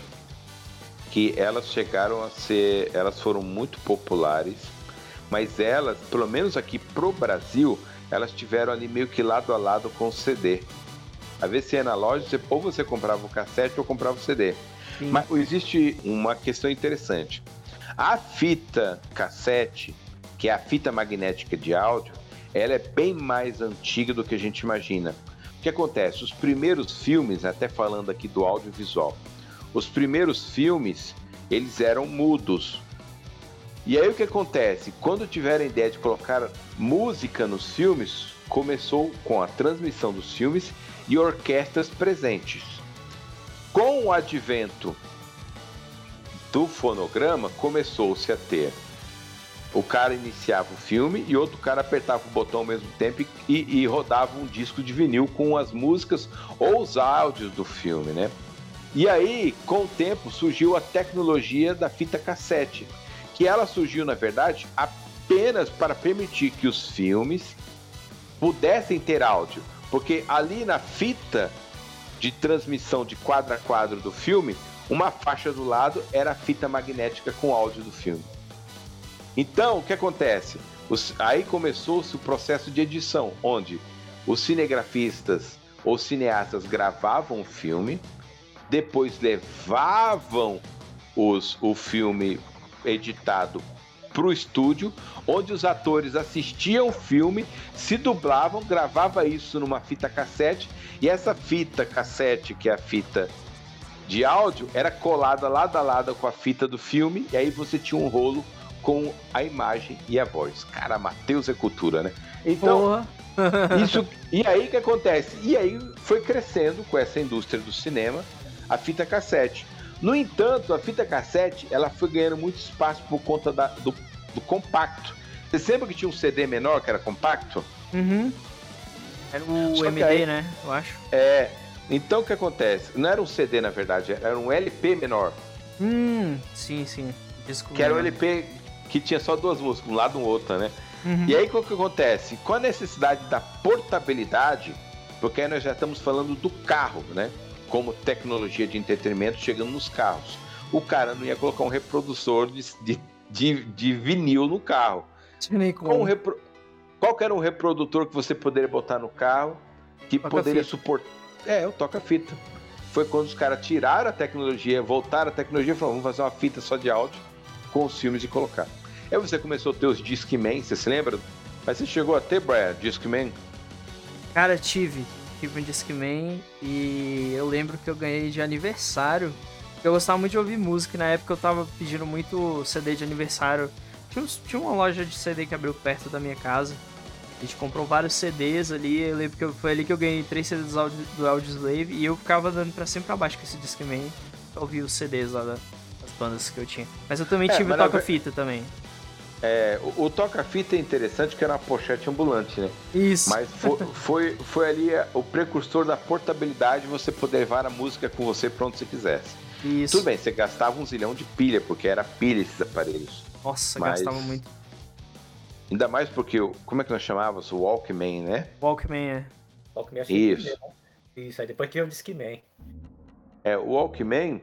Que elas chegaram a ser. Elas foram muito populares, mas elas, pelo menos aqui pro Brasil, elas tiveram ali meio que lado a lado com o CD. Às vezes você ia na loja, você, ou você comprava o cassete ou comprava o CD. Sim. Mas existe uma questão interessante. A fita cassete, que é a fita magnética de áudio, ela é bem mais antiga do que a gente imagina. O que acontece? Os primeiros filmes, até falando aqui do audiovisual, os primeiros filmes, eles eram mudos. E aí o que acontece? Quando tiveram a ideia de colocar música nos filmes, começou com a transmissão dos filmes e orquestras presentes. Com o advento do fonograma, começou-se a ter o cara iniciava o filme e outro cara apertava o botão ao mesmo tempo e, e, rodava um disco de vinil com as músicas ou os áudios do filme, né? E aí, com o tempo, surgiu a tecnologia da fita cassete, que ela surgiu, na verdade, apenas para permitir que os filmes pudessem ter áudio, porque ali na fita de transmissão de quadro a quadro do filme, uma faixa do lado era a fita magnética com áudio do filme. Então, o que acontece? Os, aí começou-se o processo de edição, onde os cinegrafistas ou cineastas gravavam o filme, depois levavam os, o filme editado para o estúdio, onde os atores assistiam o filme, se dublavam, gravava isso numa fita cassete, e essa fita cassete, que é a fita de áudio, era colada lado a lado com a fita do filme, e aí você tinha um rolo com a imagem e a voz. Cara, Matheus é cultura, né? Então, isso. E aí que acontece? E aí foi crescendo com essa indústria do cinema a fita cassete. No entanto, a fita cassete ela foi ganhando muito espaço por conta da, do, do compacto. Você lembra que tinha um CD menor que era compacto? Uhum. Era o Só MD, aí, né? Eu acho. É. Então o que acontece? Não era um CD, na verdade, era um LP menor. Hum, sim, sim. Que era um LP que tinha só duas músicas, um lado e um outro, né? Uhum. E aí o que acontece? Com a necessidade da portabilidade, porque aí nós já estamos falando do carro, né? Como tecnologia de entretenimento chegando nos carros. O cara não ia colocar um reprodutor de, de, de, de vinil no carro. Qual, repro... Qual era um reprodutor que você poderia botar no carro que toca poderia suportar? É, o toca-fita. Foi quando os caras tiraram a tecnologia, voltaram a tecnologia e falaram: vamos fazer uma fita só de áudio com os filmes e colocar. Aí você começou a ter os Discman, você se lembra? Mas você chegou a ter, Brian, Discman? Cara, tive. Tive um Discman e eu lembro que eu ganhei de aniversário. Eu gostava muito de ouvir música na época eu tava pedindo muito CD de aniversário. Tinha uma loja de CD que abriu perto da minha casa. A gente comprou vários CDs ali. Eu lembro que foi ali que eu ganhei três CDs do, Audio, do Audioslave e eu ficava dando pra sempre pra baixo com esse Discman pra ouvir os CDs lá da, bandas que eu tinha. Mas eu também é, tive o toca-fita também. É, o, o toca-fita é interessante que era uma pochete ambulante, né? Isso. Mas foi, foi, foi ali é, o precursor da portabilidade, você poder levar a música com você pra onde você quisesse. Isso. Tudo bem, você gastava um zilhão de pilha, porque era pilha esses aparelhos. Nossa, mas... gastava muito. Ainda mais porque, como é que nós chamávamos? O Walkman, né? Walkman, é. Walkman Isso. Né? Isso, aí depois que o Discman. É, o Walkman,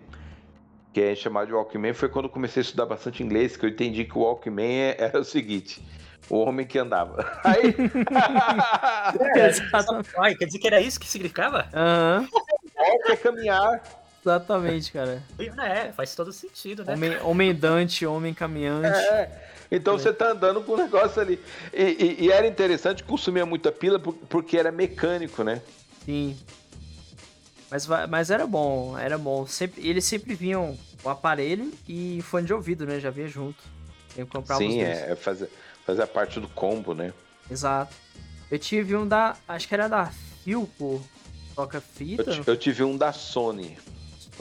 que é chamado de Walkman, foi quando eu comecei a estudar bastante inglês, que eu entendi que o Walkman é, era o seguinte: o homem que andava. Aí. é, quer dizer que era isso que significava? Aham. Uhum. é caminhar. Exatamente, cara. É, faz todo sentido, né? Homem, homem dante, homem caminhante. É. Então é. você tá andando com o negócio ali. E, e, e, era interessante, consumia muita pila porque era mecânico, né? Sim. Mas, mas era bom, era bom. Sempre, eles sempre vinham o aparelho e fone de ouvido, né? Já vinha junto. Eu comprava Sim, é, fazer, fazer parte do combo, né? Exato. Eu tive um da. Acho que era da Philco, toca-fita. Eu, eu, tive um da Sony.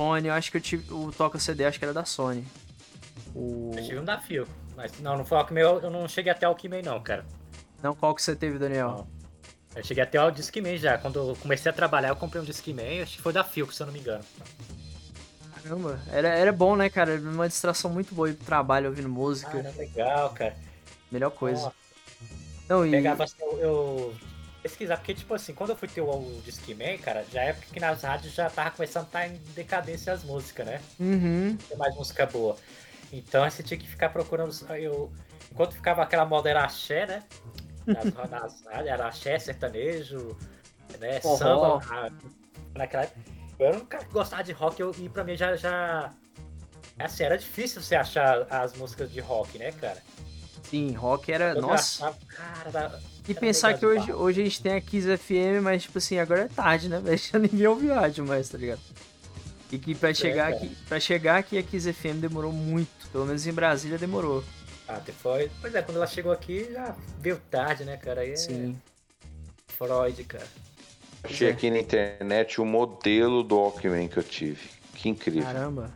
Sony, eu acho que eu tive. O toca-CD, acho que era da Sony. O... Eu tive um da Philco. Mas não, não foi o Alckmin, eu não cheguei até o Alckmin, não, cara. Não, qual que você teve, Daniel? Não. Eu cheguei até o Discman já. Quando eu comecei a trabalhar, eu comprei um Discman. Acho que foi da Philco, se eu não me engano. Caramba, era, era bom, né, cara? Uma distração muito boa ir pro trabalho ouvindo música. Ah, legal, cara. Melhor coisa. Nossa. Não, e... Pegava assim, eu, eu pesquisar, porque, tipo assim, quando eu fui ter o, o Discman, cara, já é época que nas rádios já tava começando a estar em decadência as músicas, né? Uhum. Tem mais música boa. Então você tinha que ficar procurando. Eu, enquanto ficava aquela moda era axé, né? nas, nas, era axé, sertanejo, né? Oh, samba. Oh. naquela Eu era um cara que gostava de rock eu, e pra mim já, já. Assim, era difícil você achar as músicas de rock, né, cara? Sim, rock era. Eu nossa. Achava, cara, e pensar que hoje, hoje a gente tem a Kiss FM, mas tipo assim, agora é tarde, né? Já ninguém ouve rádio mais, tá ligado? E que pra chegar, é, aqui, pra chegar aqui a Kiss FM demorou muito. Pelo menos em Brasília demorou. Ah, foi. Pois é, quando ela chegou aqui já veio tarde, né, cara? Aí é Sim. Freud, cara. Achei é. aqui na internet o modelo do Walkman que eu tive. Que incrível. Caramba.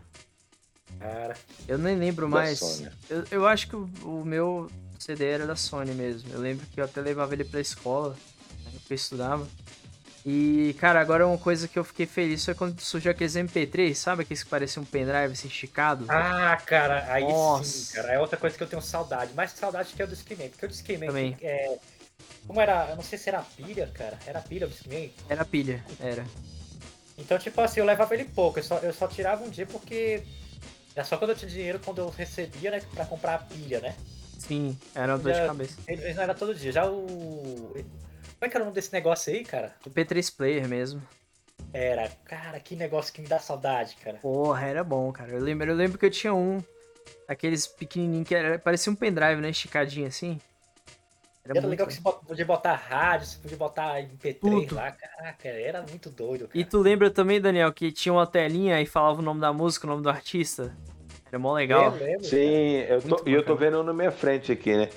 Cara. Eu nem lembro mais. Eu, eu acho que o, o, meu CD era da Sony mesmo. Eu lembro que eu até levava ele pra escola, né, que eu estudava. E, cara, agora uma coisa que eu fiquei feliz foi quando surgiu aqueles MP3, sabe? Aqueles que pareciam um pendrive assim, esticado. Ah, cara, aí Nossa. sim, cara. É outra coisa que eu tenho saudade. Mais saudade que é o do Discman. Porque o Discman Também. é. Como era. Eu não sei se era pilha, cara. Era pilha o Discman? Era pilha, era. Então, tipo assim, eu levava ele pouco. Eu só, eu só tirava um dia porque. Era só quando eu tinha dinheiro, quando eu recebia, né? Pra comprar a pilha, né? Sim, era uma dor de cabeça. Ele não era todo dia. Já o. Como é que era o nome desse negócio aí, cara? O P3 Player mesmo. Era, cara, que negócio que me dá saudade, cara. Porra, era bom, cara. Eu lembro, eu lembro que eu tinha um, aqueles pequenininhos que era, parecia um pendrive, né? Esticadinho assim. Era, era legal que você podia botar rádio, você podia botar MP3 Tudo. lá, caraca, era muito doido, cara. E tu lembra também, Daniel, que tinha uma telinha e falava o nome da música, o nome do artista? Era mó legal. Eu lembro, Sim, eu tô, e eu tô vendo na minha frente aqui, né?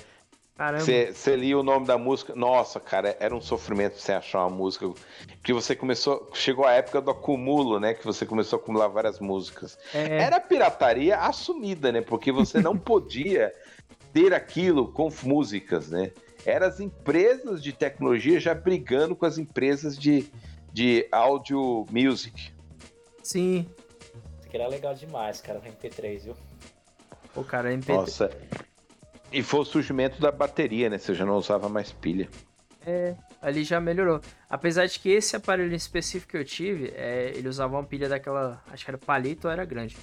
Caramba. Você lia o nome da música. Nossa, cara, era um sofrimento você achar uma música. Porque você começou. Chegou a época do acumulo, né? Que você começou a acumular várias músicas. É. Era pirataria assumida, né? Porque você não podia ter aquilo com músicas, né? Eram as empresas de tecnologia já brigando com as empresas de, de audio music. Sim. Aqui era legal demais, cara, o MP3, viu? Pô, cara, MP3. Nossa. E foi o surgimento da bateria, né? Você já não usava mais pilha. É, ali já melhorou. Apesar de que esse aparelho específico que eu tive, é, ele usava uma pilha daquela, acho que era palito ou era grande.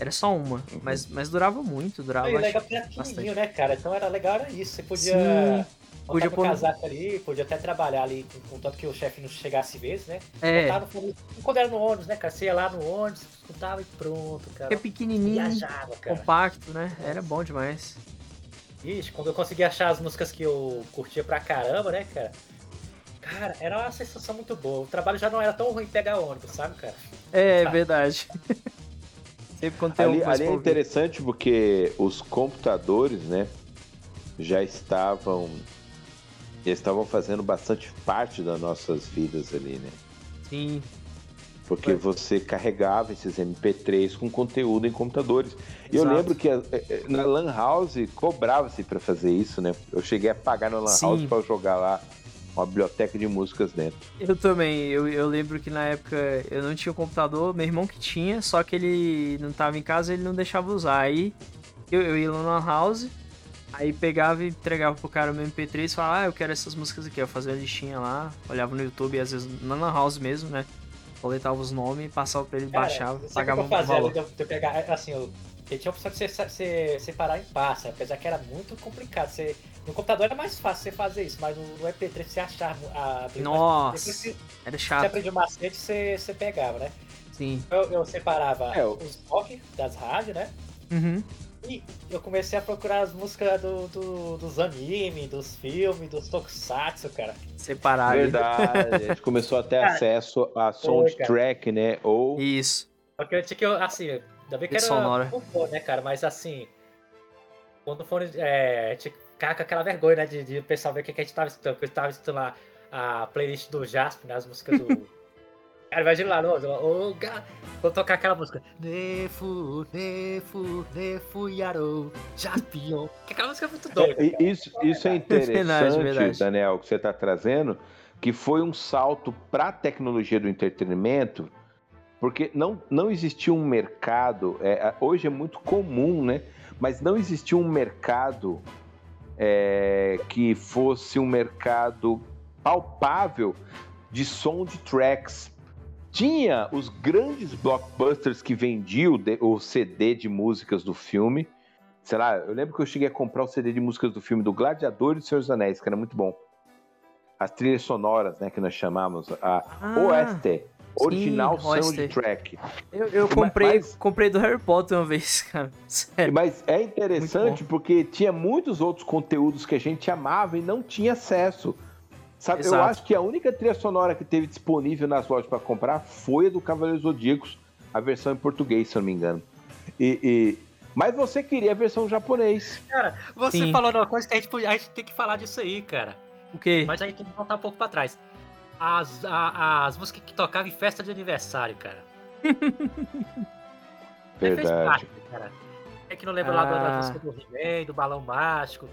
Era só uma, uhum. mas, mas durava muito, durava e legal era pequenininho, né, cara? Então era legal era isso. Você podia Sim. Podia pôr casaco ali, podia até trabalhar ali, contanto que o chefe não chegasse vezes, né? É. No, quando era no ônibus, né, cara? Você ia lá no ônibus, escutava e pronto, cara. É pequenininho, Viajava, cara. compacto, né? Era bom demais. Ixi, quando eu consegui achar as músicas que eu curtia pra caramba, né, cara? Cara, era uma sensação muito boa. O trabalho já não era tão ruim pegar ônibus, sabe, cara? É, sabe? verdade. Sempre quando tem ali, ali é interessante porque os computadores, né, já estavam já estavam fazendo bastante parte das nossas vidas ali, né? Sim. Porque você carregava esses MP3 com conteúdo em computadores. E eu lembro que eh, eh, na Lan House cobrava-se para fazer isso, né? Eu cheguei a pagar na Lan Sim. House para jogar lá uma biblioteca de músicas dentro. Eu também. Eu, eu lembro que na época eu não tinha computador, meu irmão que tinha, só que ele não estava em casa ele não deixava usar. Aí eu, eu ia lá na Lan House, aí pegava e entregava pro cara o meu MP3 e falava, ah, eu quero essas músicas aqui. Eu fazia a listinha lá, olhava no YouTube, às vezes na Lan House mesmo, né? coletava os nomes, passava pra ele, Cara, baixava, pagava um valor. Eu, eu pegar, assim, eu, ele tinha a opção de você, você separar em pasta, apesar que era muito complicado. Você, no computador era mais fácil você fazer isso, mas no, no EP3 você achar a Nossa, você, era chato. Você aprendia o macete, você, você pegava, né? Sim. Eu, eu separava é, os rock das rádios, né? Uhum. E eu comecei a procurar as músicas do, do, dos animes, dos filmes, dos tokusatsu, cara. Separado. Verdade. a gente começou a ter cara, acesso a soundtrack, né? Ou. Isso. Porque eu tinha que, assim, ainda bem que era sonora. Bom, né, cara? Mas assim. Quando for. É, tinha que ficar com aquela vergonha, né? De, de o pessoal ver o que a gente tava escutando. Porque eu tava escutando lá a playlist do Jasper, né? As músicas do. Cara, imagina lá, não, oh, vou tocar aquela música. Nefu, Nefu, Nefu Yaro, Jaspion. Que aquela música é muito doida. É, isso, isso é interessante, verdade, verdade. Daniel, que você está trazendo, que foi um salto para a tecnologia do entretenimento, porque não, não existia um mercado, é, hoje é muito comum, né? Mas não existia um mercado é, que fosse um mercado palpável de som de tracks tinha os grandes blockbusters que vendiam o CD de músicas do filme, Sei lá, eu lembro que eu cheguei a comprar o CD de músicas do filme do Gladiador e do Senhor dos Anéis, que era muito bom. As trilhas sonoras, né, que nós chamamos, a Ah, OST, Original sim. Soundtrack. Eu, eu comprei, mas- comprei do Harry Potter uma vez, cara. Sério. Mas é interessante porque tinha muitos outros conteúdos que a gente amava e não tinha acesso. Sabe, eu Exato. acho que a única trilha sonora que teve disponível nas lojas para comprar foi a do Cavaleiros Zodíacos, a versão em português, se eu não me engano. E, e- Mas você queria a versão japonês. Cara, você Sim. falou uma coisa que a gente, a gente tem que falar disso aí, cara. O quê? Mas aí tem que voltar um pouco pra trás. As, a- as músicas que tocavam em festa de aniversário, cara. Verdade. parte, cara. É que não lembra lá da- da Ah. música do He-Man, do Balão Mágico,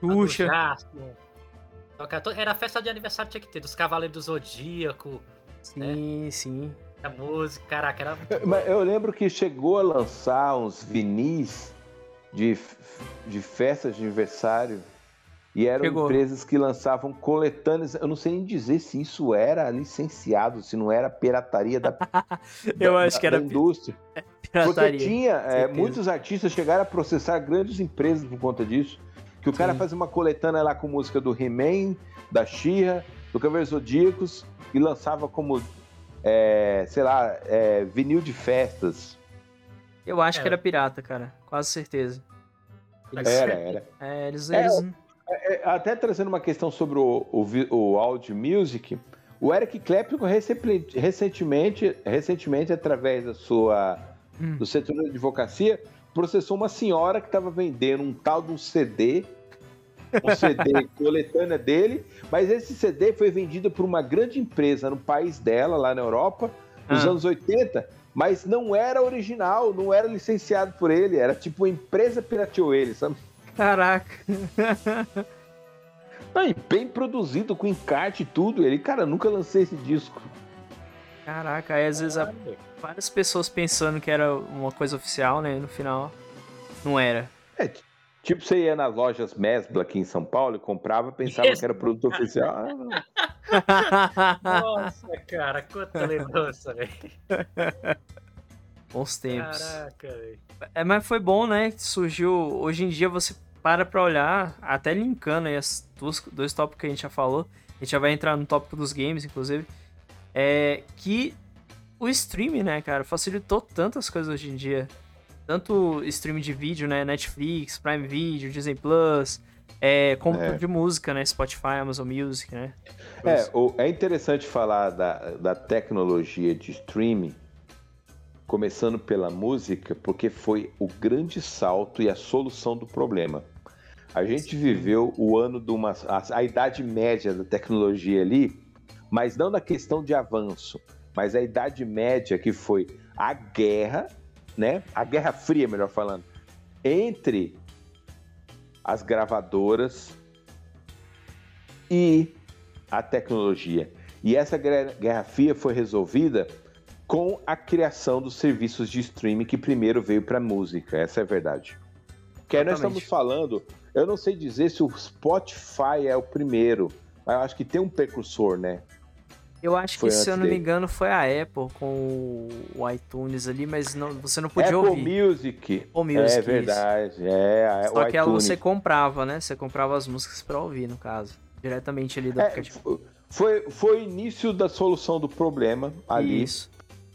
a do Xuxa. Era festa de aniversário, tinha que ter, dos Cavaleiros do Zodíaco, Sim, sim. a música, caraca, era Mas eu lembro que chegou a lançar uns vinis de, de festas de aniversário e eram Chegou. empresas que lançavam coletâneas. Eu não sei nem dizer se isso era licenciado, se não era pirataria da, Eu da- acho que da era indústria. Porque pirataria. tinha, é, muitos artistas chegaram a processar grandes empresas por conta disso. Que o cara Sim. fazia uma coletânea lá com música do He-Man, da She-Ra, do Cavaleiros Zodíacos e lançava como, é, sei lá, é, vinil de festas. Eu acho que Era. pirata, cara. Quase certeza. Eles, Era, era. É, eles, É, eles- É, Até trazendo uma questão sobre o, o, o audio music, o Eric Clapton recentemente, recentemente, através da sua, Hum. do setor de advocacia, processou uma senhora que estava vendendo um tal de um CD, um CD coletânea dele, mas esse CD foi vendido por uma grande empresa no país dela, lá na Europa, nos Ah. anos 80, mas não era original, não era licenciado por ele, era tipo uma empresa pirateou ele, sabe? Caraca. Não, e bem produzido, com encarte e tudo. Ele, cara, nunca lancei esse disco. Caraca, aí às vezes há várias pessoas pensando que era uma coisa oficial, né? No final, não era. É, tipo, você ia nas lojas Mesbla aqui em São Paulo e comprava, pensava que era produto oficial. Ah. Nossa, cara, quanta lembrança, velho. Bons tempos. Caraca, velho. É, mas foi bom, né? que Surgiu. Hoje em dia você para pra olhar, até linkando aí as duas, dois tópicos que a gente já falou. A gente já vai entrar no tópico dos games, inclusive. É que o streaming, né, cara, facilitou tantas coisas hoje em dia. Tanto streaming de vídeo, né? Netflix, Prime Video, Disney Plus, é, compra É. de música, né? Spotify, Amazon Music, né? É, o- é interessante falar da, da tecnologia de streaming, começando pela música, porque foi o grande salto e a solução do problema. A gente viveu o ano de uma. A, a idade média da tecnologia ali, mas não na questão de avanço, mas a idade média que foi a guerra, né? A Guerra Fria, melhor falando, entre as gravadoras e a tecnologia. E essa guerra fria foi resolvida com a criação dos serviços de streaming que primeiro veio para música, essa é a verdade. Que aí nós estamos falando, eu não sei dizer se o Spotify é o primeiro, mas eu acho que tem um precursor, né? Eu acho que, Foi se eu não me dele. engano, foi a Apple com o iTunes ali, mas não, você não podia Apple ouvir. Music. Apple Music, é isso. verdade, é, a- Só que ela iTunes. você comprava, né? Você comprava as músicas pra ouvir, no caso. Diretamente ali do É, aplicativo. foi, foi o início da solução do problema ali. Isso.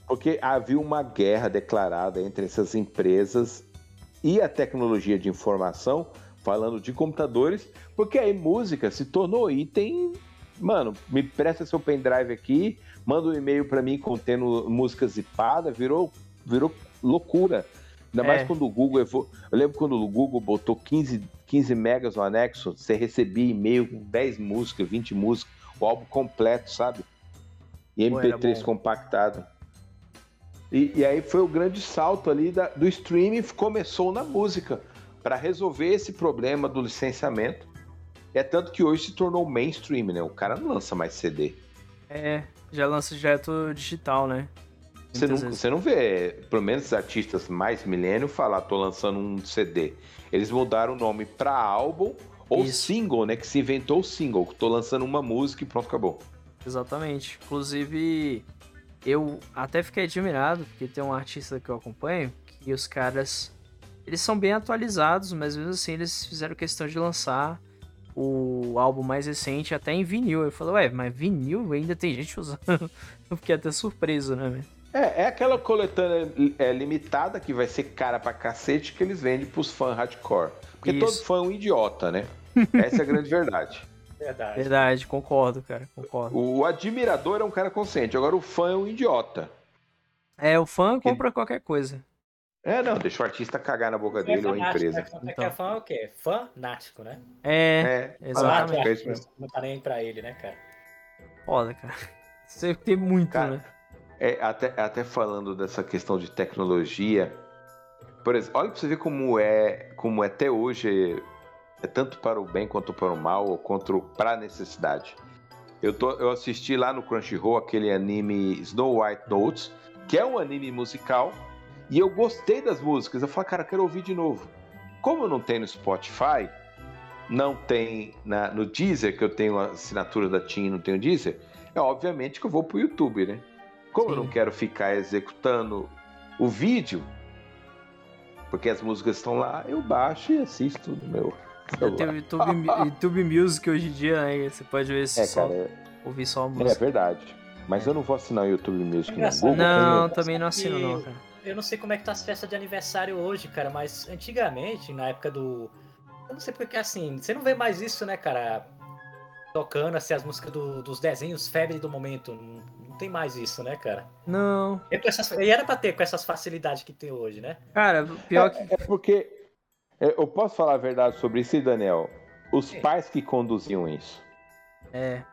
Porque havia uma guerra declarada entre essas empresas e a tecnologia de informação, falando de computadores, porque aí música se tornou item. Mano, me presta seu pendrive aqui, manda um e-mail para mim contendo música zipada, virou, virou loucura. Ainda É. mais quando o Google. Eu lembro quando o Google botou 15, 15 megas no anexo, você recebia e-mail com 10 músicas, 20 músicas, o álbum completo, sabe? E Pô, era MP3 bom. compactado. E, e aí foi o grande salto ali da- do streaming, começou na música, para resolver esse problema do licenciamento. É tanto que hoje se tornou mainstream, né? O cara não lança mais CD. É, já lança direto digital, né? Você não, vezes. você não vê, pelo menos os artistas mais milênio, falar, tô lançando um CD. Eles mudaram o nome para álbum ou Isso. single, né? Que se inventou o single. Tô lançando uma música e pronto, acabou. Exatamente. Inclusive, eu até fiquei admirado, porque tem um artista que eu acompanho, que os caras eles são bem atualizados, mas mesmo assim eles fizeram questão de lançar o álbum mais recente até em vinil. Eu falei, ué, mas vinil ainda tem gente usando. Eu fiquei até surpreso, né, velho? É, é aquela coletânea é, limitada que vai ser cara pra cacete que eles vendem pros fãs hardcore. Porque Isso. todo fã é um idiota, né? Essa é a grande verdade. Verdade. Verdade, concordo, cara, concordo. O admirador é um cara consciente, agora o fã é um idiota. É, o fã compra qualquer coisa. É, não, deixa o artista cagar na boca é dele ou a empresa. Né? Então. É fã é o quê? Fanático, né? É, é exatamente. É não tá nem pra ele, né, cara? Foda, cara. Você tem muito, cara, né? É, até, até falando dessa questão de tecnologia, por exemplo, olha pra você ver como é, como é até hoje, é tanto para o bem quanto para o mal, ou contra para a necessidade. Eu, tô, eu assisti lá no Crunchyroll aquele anime Snow White Notes, que é um anime musical e eu gostei das músicas. Eu falei, cara, quero ouvir de novo. Como não tem no Spotify, não tem na, no Deezer, que eu tenho a assinatura da TIM e não tenho Deezer, é obviamente que eu vou pro YouTube, né? Como Sim. eu não quero ficar executando o vídeo, porque as músicas estão lá, eu baixo e assisto no meu. Tem o YouTube, YouTube Music hoje em dia, né? Você pode ver se é, só, cara, é- ouvir só a música. É verdade. Mas eu não vou assinar o YouTube Music no Google. Não, também não assino, não, cara eu não sei como é que tá as festas de aniversário hoje, cara, mas antigamente, na época do. Eu não sei porque assim, você não vê mais isso, né, cara? Tocando assim, as músicas do, dos desenhos febre do momento. Não, não, tem mais isso, né, cara? Não. E, essas, e era pra ter com essas facilidades que tem hoje, né? Cara, pior que. É, é porque. É, eu posso falar a verdade sobre isso, Daniel? Os é. pais que conduziam isso. É.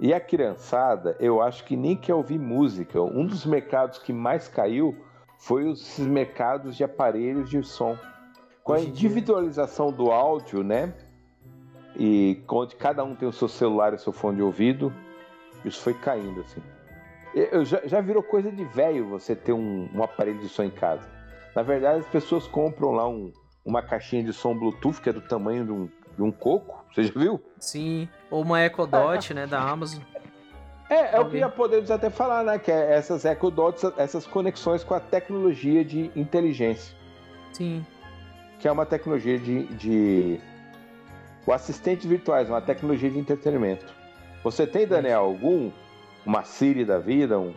E a criançada, eu acho que nem quer ouvir música. Um dos mercados que mais caiu foi os mercados de aparelhos de som. Com a individualização do áudio, né? E onde cada um tem o seu celular e o seu fone de ouvido, isso foi caindo, assim. Eu, já, já virou coisa de velho você ter um, um, aparelho de som em casa. Na verdade, as pessoas compram lá um, uma caixinha de som Bluetooth que é do tamanho de um, de um coco. Você já viu? Sim. Ou uma Echo Dot, né, da Amazon. É, é o que já podemos até falar, né? Que é essas Echo Dots, essas conexões com a tecnologia de inteligência. Sim. Que é uma tecnologia de. de... O assistente virtuais, uma tecnologia de entretenimento. Você tem, Daniel, algum? Uma Siri da vida? Um...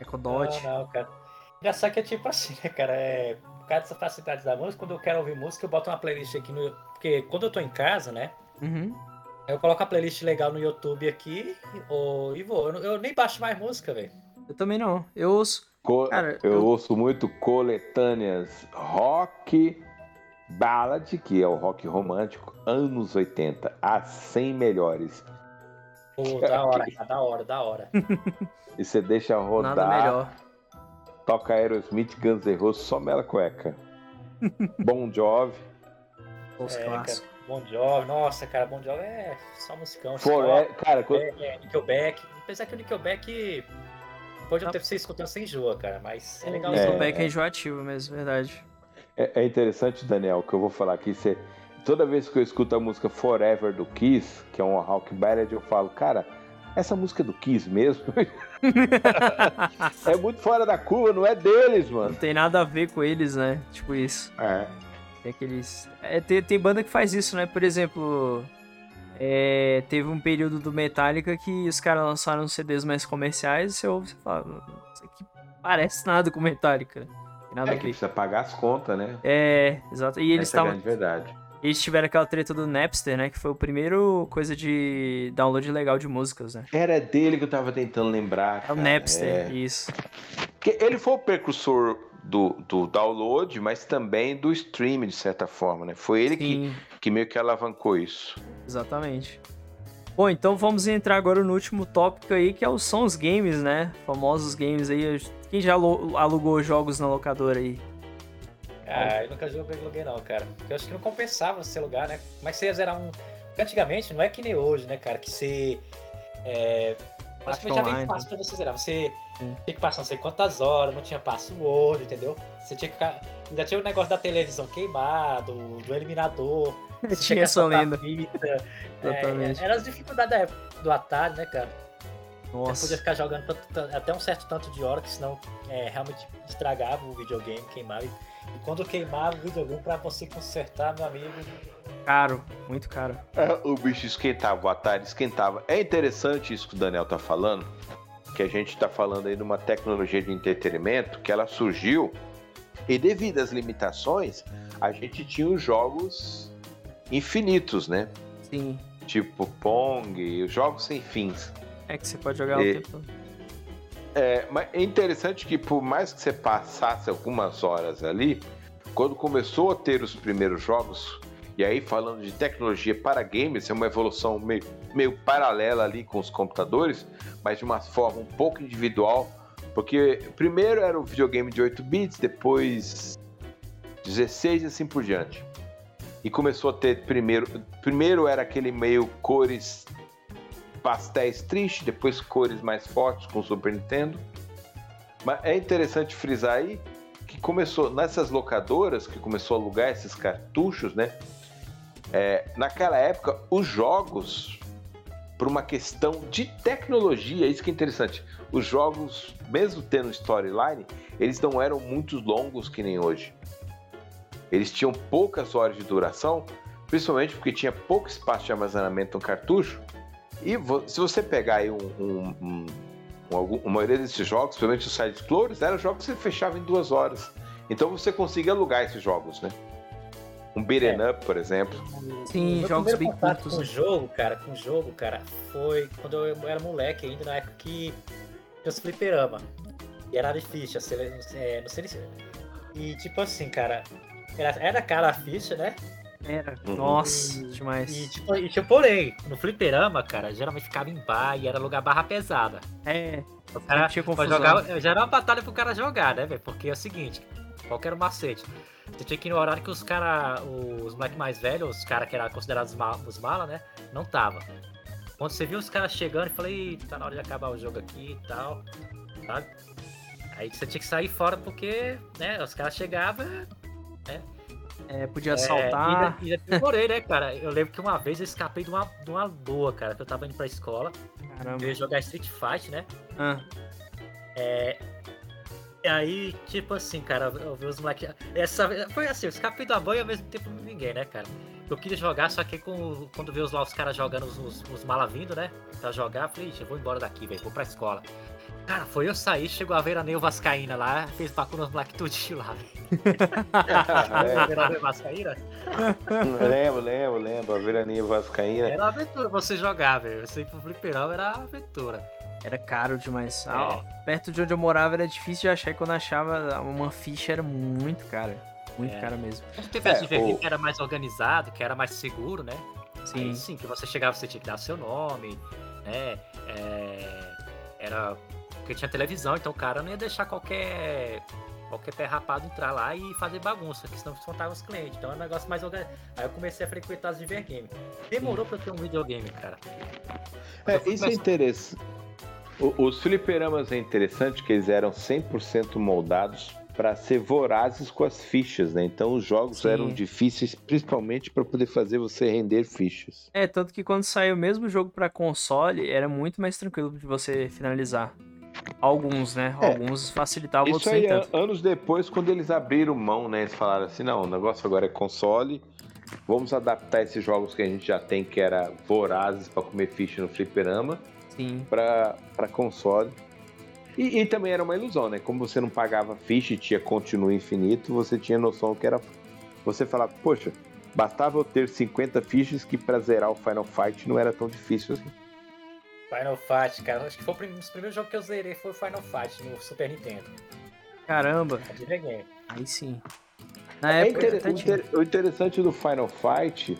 Echo Dot? Não, não, cara. Engraçado que é tipo assim, né, cara? É, por causa dessa facilidade da música, quando eu quero ouvir música, eu boto uma playlist aqui no. Porque quando eu tô em casa, né? Uhum. Eu coloco a playlist legal no YouTube aqui ou, e vou. Eu, eu nem baixo mais música, velho. Eu também não. Eu ouço. Co Cara, eu, eu, ouço muito coletâneas rock ballad, que é o rock romântico, anos 80, as 100 melhores. Pô, da hora, da hora, da hora. e você deixa rodar. Nada melhor. Toca Aerosmith, Guns N' Roses, só mela cueca. Bon Jovi. Os é, clássicos. Bon Jovi, nossa, cara, Bon Jovi é só musicão. For, é, cara, quando... é, é, Nickelback. Apesar que o Nickelback pode até ser escutando sem enjoa, cara, mas é legal. O Nickelback é, é enjoativo mesmo, verdade. É, é, interessante, Daniel, que eu vou falar aqui. Você, toda vez que eu escuto a música Forever do Kiss, que é um rock ballad, eu falo, cara, essa música é do Kiss mesmo? é muito fora da curva, não é deles, mano. Não tem nada a ver com eles, né? Tipo isso. É. Tem aqueles. É, tem, tem banda que faz isso, né? Por exemplo. É, teve um período do Metallica que os caras lançaram CDs mais comerciais e você ouve e fala, isso aqui parece nada com Metallica. Nada é que precisa pagar as contas, né? É, exato. E eles estavam. É verdade. Eles tiveram aquela treta do Napster, né? Que foi o primeiro coisa de download legal de músicas, né? Era dele que eu tava tentando lembrar. É o Napster, é. isso. Porque ele foi o precursor do, do download, mas também do streaming, de certa forma, né? Foi ele que, que meio que alavancou isso. Exatamente. Bom, então vamos entrar agora no último tópico aí, que é os sons games, né? Famosos games aí. Quem já alugou jogos na locadora aí? Ah, eu nunca joguei não, cara. Eu acho que não compensava você alugar, né? Mas você ia zerar um... Porque antigamente, não é que nem hoje, né, cara? Que você... É... Acho que já bem fácil pra você zerar. Você tinha que passar não sei quantas horas, não tinha password, entendeu? Você tinha que ficar. Ainda tinha o negócio da televisão queimado, do eliminador. Você tinha essa lenda. É, era as dificuldades da época do Atari, né, cara? Nossa. Você podia ficar jogando tanto, até um certo tanto de hora, que senão é, realmente estragava o videogame, queimava. E quando queimava o videogame pra você consertar, meu amigo. Caro, muito caro. É, o bicho esquentava, o Atari esquentava. É interessante isso que o Daniel tá falando, que a gente tá falando aí de uma tecnologia de entretenimento que ela surgiu e devido às limitações, a gente tinha os jogos infinitos, né? Sim. Tipo Pong, os jogos sem fins. É que você pode jogar e... o tempo É, mas é interessante que por mais que você passasse algumas horas ali, quando começou a ter os primeiros jogos, e aí falando de tecnologia para games, é uma evolução meio, meio paralela ali com os computadores, mas de uma forma um pouco individual, porque primeiro era o videogame de 8 bits, depois 16 e assim por diante. E começou a ter primeiro. Primeiro era aquele meio cores pastéis tristes, depois cores mais fortes com o Super Nintendo. Mas é interessante frisar aí que começou nessas locadoras que começou a alugar esses cartuchos, né? É, naquela época, os jogos, por uma questão de tecnologia, isso que é interessante. Os jogos, mesmo tendo storyline, eles não eram muito longos que nem hoje. Eles tinham poucas horas de duração, principalmente porque tinha pouco espaço de armazenamento no cartucho. E se você pegar aí um, um, um, uma maioria desses jogos, principalmente os side scrollers, eram jogos que você fechava em duas horas. Então você conseguia alugar esses jogos, né? Um beat'em é. up, por exemplo. Sim, Meu jogos bem curtos. Com o jogo, cara, com o jogo, cara, foi quando eu era moleque ainda, na época que tinha os fliperama. E era difícil, é, não sei se... E tipo assim, cara, era, era cara a ficha, né? Era. Uhum. Nossa, e, demais. E tipo, e, tipo, porém, no fliperama, cara, geralmente ficava em bar e era lugar barra pesada. É. O cara tinha confusão. Jogar, já era uma batalha pro cara jogar, né, velho? Porque é o seguinte, qual era o macete? Você tinha que ir no horário que os cara, os moleques mais velhos, os caras que eram considerados os malas, né? Não tava. Quando você viu os caras chegando, eu falei, tá na hora de acabar o jogo aqui e tal, sabe? Aí você tinha que sair fora porque, né, os caras chegavam, né? É, podia assaltar. É, e, demorei, né, cara? Eu lembro que uma vez eu escapei de uma, de uma boa, cara, que eu tava indo pra escola. Caramba. Eu ia jogar Street Fight, né? Ah. É. E aí, tipo assim, cara, eu vi os moleques. Essa. Foi assim, eu escapei da banha ao mesmo tempo ninguém, né, cara? Eu queria jogar, só que com, quando vi os, lá os caras jogando os, os, os mala vindo, né? Pra jogar, eu falei, eu vou embora daqui, velho, vou pra escola. Cara, foi eu sair, chegou a Veraneio Vascaína lá, fez pacu nos moleques tudinho lá, velho. Veraneio Vascaína? lembro, lembro, lembro. A Veraneio Vascaína. Era aventura você jogar, velho. Você ir pro fliperama era aventura. Era caro demais. É. Ah, perto de onde eu morava era difícil de achar e quando achava uma ficha era muito cara. Muito é. cara mesmo. Teve é, o... que era mais organizado, que era mais seguro, né? Sim. Aí, sim, que você chegava, você tinha que dar seu nome, né? É... Era porque tinha televisão, então o cara não ia deixar qualquer qualquer pé rapado entrar lá e fazer bagunça, que senão faltava os clientes. Então é um negócio mais organizado. Aí eu comecei a frequentar os videogame. Demorou pra eu ter um videogame, cara. é, isso é interessante. Os fliperamas é interessante que eles eram 100% moldados para ser vorazes com as fichas, né? Então os jogos Sim. eram difíceis, principalmente para poder fazer você render fichas. É, tanto que quando saiu o mesmo jogo para console, era muito mais tranquilo de você finalizar. Alguns, né? É, Alguns facilitavam outros aí, anos depois, quando eles abriram mão, né? Eles falaram assim, não, o negócio agora é console, vamos adaptar esses jogos que a gente já tem, que era vorazes para comer ficha no fliperama, para console. E, e, também era uma ilusão, né? Como você não pagava ficha e tinha continuo infinito, você tinha noção que era... Você falava, poxa, bastava eu ter 50 fichas que pra zerar o Final Fight não era tão difícil assim. Final Fight, cara. Acho que foi um dos primeiros jogos que eu zerei foi o Final Fight no Super Nintendo. Caramba. Aí sim. Na é época, inter... inter... O interessante do Final Fight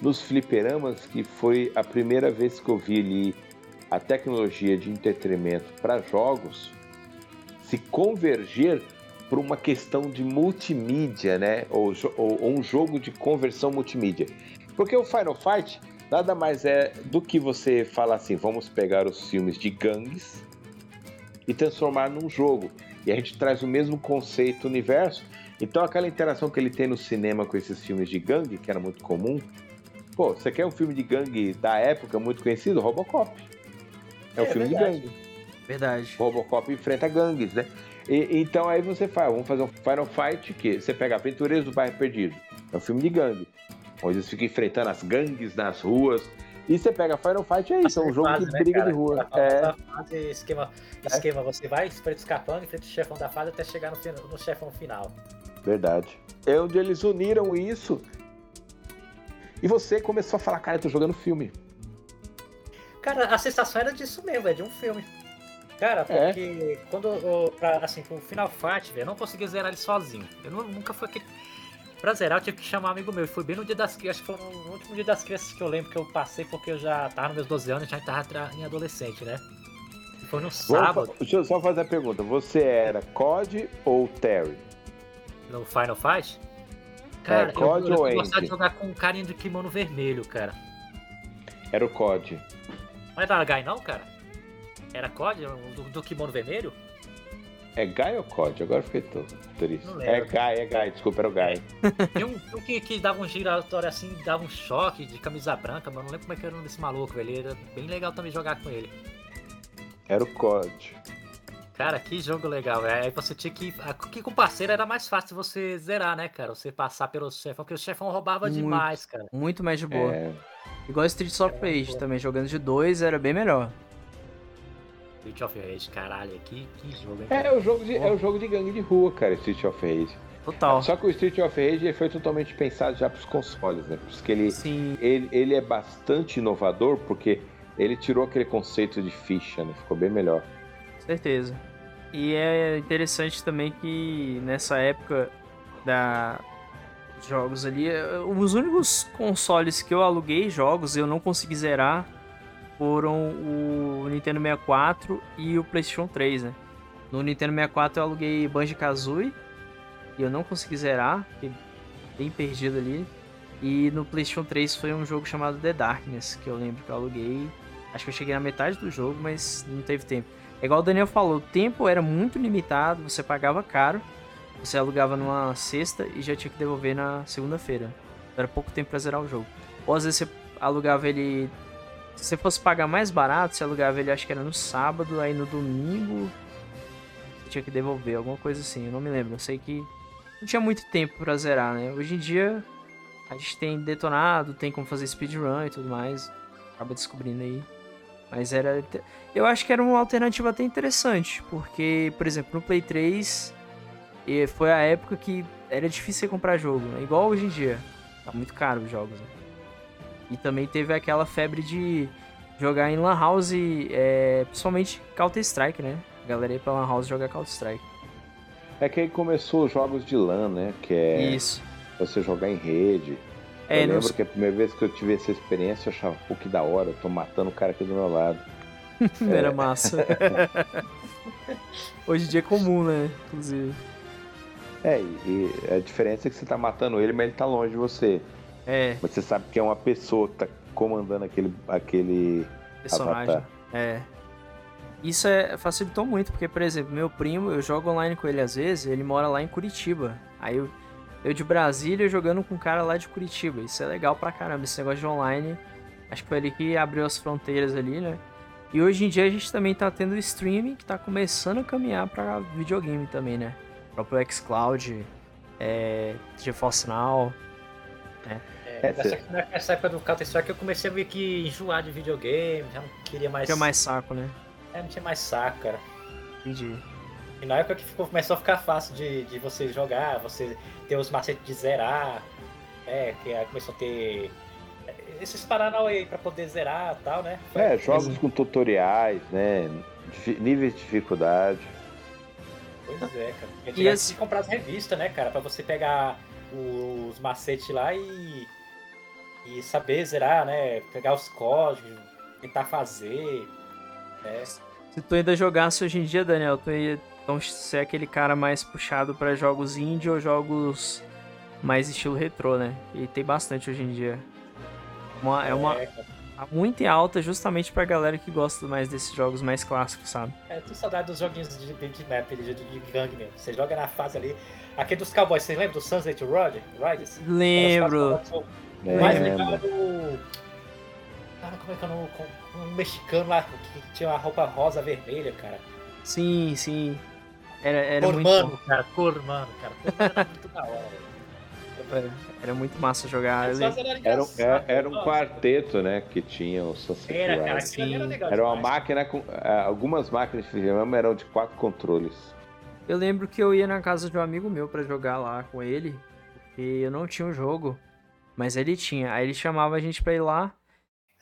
nos fliperamas que foi a primeira vez que eu vi ali a tecnologia de entretenimento para jogos se converger por uma questão de multimídia, né? Ou, ou, ou um jogo de conversão multimídia. Porque o Final Fight nada mais é do que você falar assim: vamos pegar os filmes de gangues e transformar num jogo. E a gente traz o mesmo conceito universo. Então, aquela interação que ele tem no cinema com esses filmes de gangue, que era muito comum. Pô, você quer um filme de gangue da época muito conhecido? Robocop. É, é um filme verdade. de gangue. Verdade. Robocop enfrenta gangues, né? E, então aí você faz, vamos fazer um Final Fight que você pega Aventureiros do Bairro Perdido. É um filme de gangue. Onde eles ficam enfrentando as gangues nas ruas. E você pega Final Fight, é isso, é um jogo fase, de né, briga cara? de rua. É. Fase, esquema, esquema, você vai escapando, enfrenta o chefão da fase até chegar no, no chefão final. Verdade. É onde eles uniram isso. E você começou a falar, cara, eu tô jogando filme. Cara, a sensação era disso mesmo, é de um filme. Cara, é. porque é. quando eu, pra, assim, com o Final Fight, velho, eu não consegui zerar ele sozinho. Eu não, nunca fui aquele. Pra zerar, eu tive que chamar um amigo meu. E foi bem no dia das crianças, acho que foi no último dia das crianças que eu lembro que eu passei, porque eu já tava nos meus 12 anos, já tava em adolescente, né? E foi no sábado. deixa eu só fazer a pergunta: você era COD ou Terry? No Final Fight? Cara, é, COD eu, eu, eu gostava de jogar com um carinha de kimono vermelho, cara. Era o COD. Não era Guy não, cara? Era COD? Do, do kimono vermelho? É Guy ou COD? Agora fiquei todo triste. É Guy, é Guy, desculpa, era o Guy. Tem um, um que, que, dava um giratório assim, dava um choque de camisa branca, mas não lembro como é que era o nome desse maluco, velho. Era bem legal também jogar com ele. Era o COD. Cara, que jogo legal, velho. Aí você tinha que. Aqui com o parceiro era mais fácil você zerar, né, cara? Você passar pelo chefão, porque o chefão roubava muito, demais, cara. Muito mais de boa. É... Igual Street of Rage também, jogando de dois era bem melhor. Street of Rage, caralho, que, que jogo, hein, é, é, o jogo de, é o jogo de gangue de rua, cara, Street of Rage. Total. Só que o Street of Rage foi totalmente pensado já para os consoles, né? Porque ele, Sim. ele, ele é bastante inovador, porque ele tirou aquele conceito de ficha, né? Ficou bem melhor. Certeza. E é interessante também que nessa época da jogos ali, os únicos consoles que eu aluguei jogos eu não consegui zerar foram o Nintendo 64 e o PlayStation 3, né? No Nintendo 64 eu aluguei Banjo-Kazooie e eu não consegui zerar, fiquei bem perdido ali. E no PlayStation 3 foi um jogo chamado The Darkness, que eu lembro que eu aluguei. Acho que eu cheguei na metade do jogo, mas não teve tempo. É igual o Daniel falou, o tempo era muito limitado, você pagava caro, você alugava numa sexta e já tinha que devolver na segunda-feira. Era pouco tempo pra zerar o jogo. Ou às vezes você alugava ele. Se você fosse pagar mais barato, você alugava ele acho que era no sábado, aí no domingo você tinha que devolver, alguma coisa assim, eu não me lembro. Eu sei que não tinha muito tempo para zerar, né? Hoje em dia a gente tem detonado, tem como fazer speedrun e tudo mais. Acaba descobrindo aí. Mas era. Eu acho que era uma alternativa até interessante, porque, por exemplo, no Play 3 foi a época que era difícil comprar jogo, né? igual hoje em dia. Tá muito caro os jogos. Né? E também teve aquela febre de jogar em Lan House, é, principalmente Counter-Strike, né? A galera ia pra Lan House jogar Counter-Strike. É que aí começou os jogos de LAN, né? Que é Isso. você jogar em rede. É, eu lembro que a primeira vez que eu tive essa experiência, eu achava, pô, que da hora, eu tô matando o cara aqui do meu lado. Era é. massa. Hoje em dia é comum, né? Inclusive. É, e a diferença é que você tá matando ele, mas ele tá longe de você. É. Você sabe que é uma pessoa que tá comandando aquele, aquele personagem. Avatar. É. Isso é, facilitou muito, porque, por exemplo, meu primo, eu jogo online com ele às vezes, ele mora lá em Curitiba. Aí eu, eu de Brasília jogando com um cara lá de Curitiba. Isso é legal pra caramba, esse negócio de online. Acho que foi ele que abriu as fronteiras ali, né? E hoje em dia a gente também tá tendo streaming que tá começando a caminhar para videogame também, né? O próprio xCloud, é, GeForce Now, né? É, nessa, nessa, época do Counter-Strike eu comecei a meio que enjoar de videogame, já não queria mais... Tinha mais saco, né? É, não tinha mais saco, cara. Entendi. E na época que ficou, começou a ficar fácil de, de você jogar, você ter os macetes de zerar, é, que aí começou a ter esses Paranauê aí pra poder zerar e tal, né? Foi é, jogos com tutoriais, né? Níveis de dificuldade. Pois é, cara. E tinha esse... que comprar as revistas, né, cara? Pra você pegar os macetes lá e, e saber zerar, né? Pegar os códigos, tentar fazer. Né? Se tu ainda jogasse hoje em dia, Daniel, tu ia então, ser aquele cara mais puxado para jogos indie ou jogos mais estilo retrô, né? E tem bastante hoje em dia. Uma, é uma. É, muito alta justamente pra galera que gosta mais desses jogos mais clássicos, sabe? É, tô saudade dos joguinhos de, de map, de, de gangue mesmo. Você joga na fase ali. Aquele dos Cowboys, você lembra do Sunset Riders? Lembro. O mais legal era do. Cara, como é que é o um mexicano lá que tinha uma roupa rosa vermelha, cara? Sim, sim. Era, era Cormano, muito... cara, Cormano, cara. Cormano era muito da hora, velho. Era muito massa jogar. Era Era, um- engraçado, era, era um quarteto, né? Que tinha o Sunset Era, cara, era legal Era uma demais. máquina com. ah, Algumas máquinas de fliperama eram de quatro controles. Eu lembro que eu ia na casa de um amigo meu pra jogar lá com ele, porque eu não tinha o jogo, mas ele tinha. Aí ele chamava a gente pra ir lá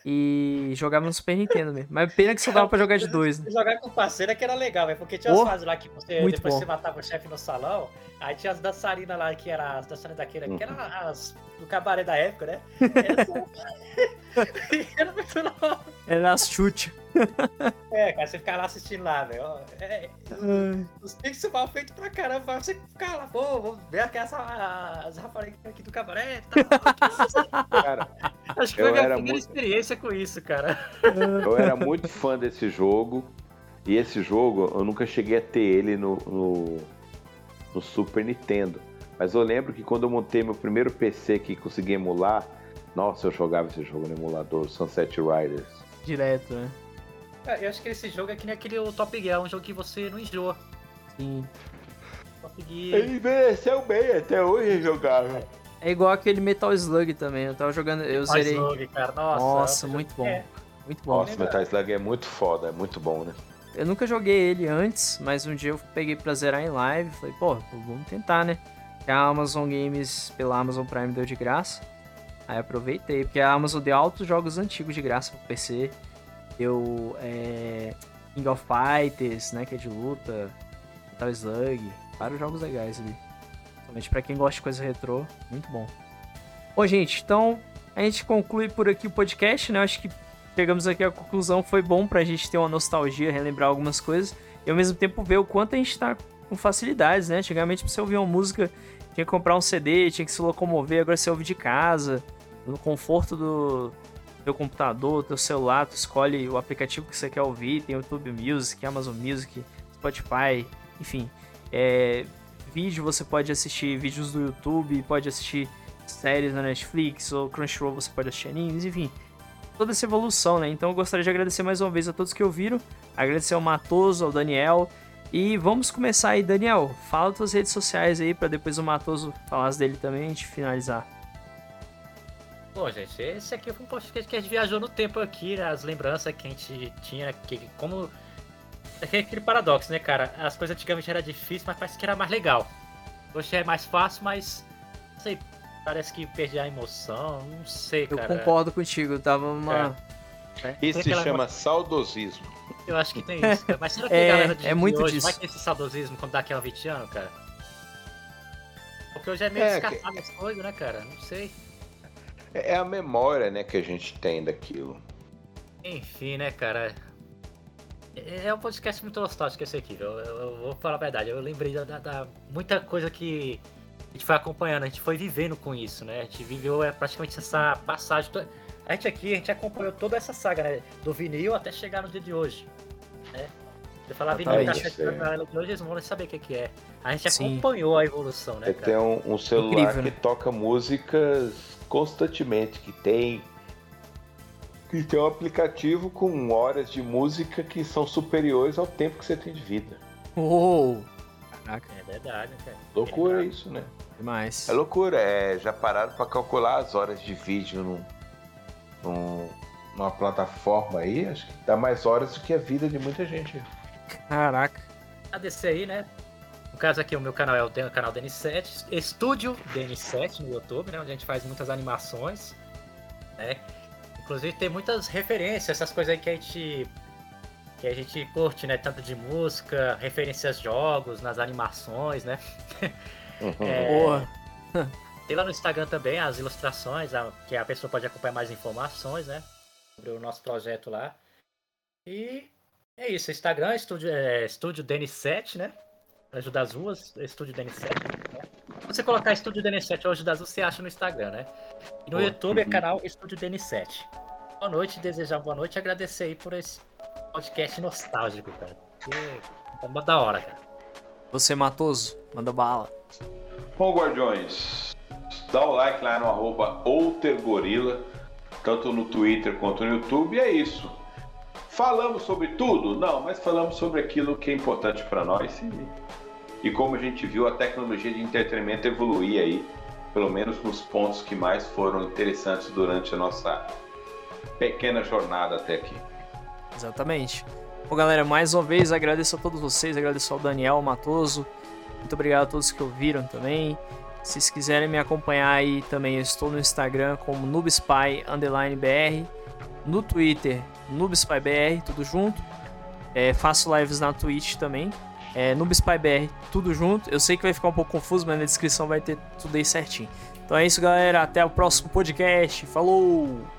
e jogava no Super Nintendo mesmo. Mas pena que só dava pra jogar de dois, né? Jogar com parceiro é que era legal, velho. Porque tinha as Oh, fases lá que você, depois bom. você matava o chefe no salão, aí tinha as dançarinas lá, que eram as dançarinas daquele, que eram as do cabaré da época, né? Era muito louco. Era as chute. É, cara, você ficar lá assistindo lá, velho. É, os pixels mal feitos pra caramba, você ficar lá, pô, vou ver aqui essa, as raparigas aqui do cabaré e tal. Cara, Acho que Eu foi a minha era primeira muito- experiência com isso, cara. eu era muito fã desse jogo. E esse jogo, eu nunca cheguei a ter ele no, no, no Super Nintendo. Mas eu lembro que quando eu montei meu primeiro PC que consegui emular, nossa, eu jogava esse jogo no emulador, Sunset Riders. Direto, né? É, Eu acho que esse jogo é que nem aquele Top Gear, é um jogo que você não enjoa. Sim. Top Gear. Ele envelheceu bem, até hoje jogável. É igual aquele Metal Slug também. Eu tava jogando. Eu Mas zerei. jogo, cara. Nossa, Nossa, muito bom. É, Muito bom. Nossa, Metal Slug é muito foda, é muito bom, né? Eu nunca joguei ele antes, mas um dia eu peguei pra zerar em live. Falei, pô, vamos tentar, né? A Amazon Games pela Amazon Prime deu de graça. Aí aproveitei, porque a Amazon deu altos jogos antigos de graça pro PC. Deu é, King of Fighters, né? Que é de luta. Metal Slug. Vários jogos legais ali. Somente pra quem gosta de coisa retrô, muito bom. Bom, gente, então a gente conclui por aqui o podcast, né? Acho que chegamos aqui à conclusão. Foi bom pra gente ter uma nostalgia, relembrar algumas coisas. E ao mesmo tempo ver o quanto a gente tá com facilidades, né? Antigamente, pra você ouvir uma música, tinha que comprar um CD, tinha que se locomover. Agora você ouve de casa, no conforto do teu computador, teu celular. Tu escolhe o aplicativo que você quer ouvir. Tem YouTube Music, Amazon Music, Spotify, enfim. É, vídeo, você pode assistir vídeos do YouTube, pode assistir séries na Netflix ou Crunchyroll, você pode assistir animes, enfim toda essa evolução, né? Então eu gostaria de agradecer mais uma vez a todos que ouviram, agradecer ao Matoso, ao Daniel. E vamos começar aí, Daniel. Fala tuas redes sociais aí para depois o Matoso falar dele também e a gente finalizar. Bom, gente, esse aqui foi um podcast que a gente viajou no tempo aqui, né? As lembranças que a gente tinha, que como. É aquele paradoxo, né, cara? As coisas antigamente eram difíceis, mas parece que era mais legal. Hoje é mais fácil, mas. Não sei, parece que perdi a emoção, não sei, Eu cara. concordo contigo, tava uma. Isso se aquela- chama saudosismo. Eu acho que tem isso, cara. Mas será que É, a galera de é muito hoje disso. vai ter esse saudosismo quando dá aquela 20 anos, cara? Porque hoje é meio É, descartado as coisas, né, cara? Não sei. É a memória, né, que a gente tem daquilo. Enfim, né, cara? É é um podcast muito nostálgico esse aqui, viu? Eu, eu vou falar a verdade. Eu lembrei da, da- da muita coisa que a gente foi acompanhando, a gente foi vivendo com isso, né? A gente viveu é, praticamente essa passagem. to- A gente aqui, a gente acompanhou toda essa saga, né? Do vinil até chegar no dia de hoje. Né? Se eu falar vinil festa da galera de hoje, eles vão nem saber o que, que é. A gente Sim. acompanhou a evolução, né, É cara? ter um, um celular Incrível, que né? toca músicas constantemente, que tem que tem um aplicativo com horas de música que são superiores ao tempo que você tem de vida. Uou! Caraca, É verdade, né, cara? Loucura isso, né? demais. É loucura, é, já pararam pra calcular as horas de vídeo num, num- numa plataforma aí, acho que dá mais horas do que a vida de muita gente. Caraca. agradecer aí, né? No caso aqui, o meu canal é o canal DN7, Estúdio DN7 no YouTube, né? Onde a gente faz muitas animações, né? Inclusive tem muitas referências, essas coisas aí que a gente que a gente curte, né? Tanto de música, referências a jogos, nas animações, né? É, Boa. Tem lá no Instagram também as ilustrações, a- que a pessoa pode acompanhar mais informações, né? Sobre o nosso projeto lá. E é isso, Instagram, Estúdio, é, Estúdio DN7, né? Anjo das Ruas, Estúdio DN7. Né? Se você colocar Estúdio DN7 Anjo das Ruas, você acha no Instagram, né? E no Boa. YouTube é canal Estúdio DN7. Boa noite, desejar boa noite e agradecer aí por esse podcast nostálgico, cara. Que é uma da hora, cara. Você, Matoso, manda bala. Bom, Guardiões, dá o like lá no arroba outergorila, tanto no Twitter quanto no YouTube, e é isso. Falamos sobre tudo? Não, mas falamos sobre aquilo que é importante para nós e e como a gente viu a tecnologia de entretenimento evoluir aí, pelo menos nos pontos que mais foram interessantes durante a nossa pequena jornada até aqui. Exatamente. Bom, galera, mais uma vez agradeço a todos vocês, agradeço ao Daniel Matoso. Muito obrigado a todos que ouviram também. Se vocês quiserem me acompanhar aí também, eu estou no Instagram como NubSpy_BR, no Twitter NubSpyBR, tudo junto. É, faço lives na Twitch também, é, NubSpyBR, tudo junto. Eu sei que vai ficar um pouco confuso, mas na descrição vai ter tudo aí certinho. Então é isso, galera. Até o próximo podcast. Falou!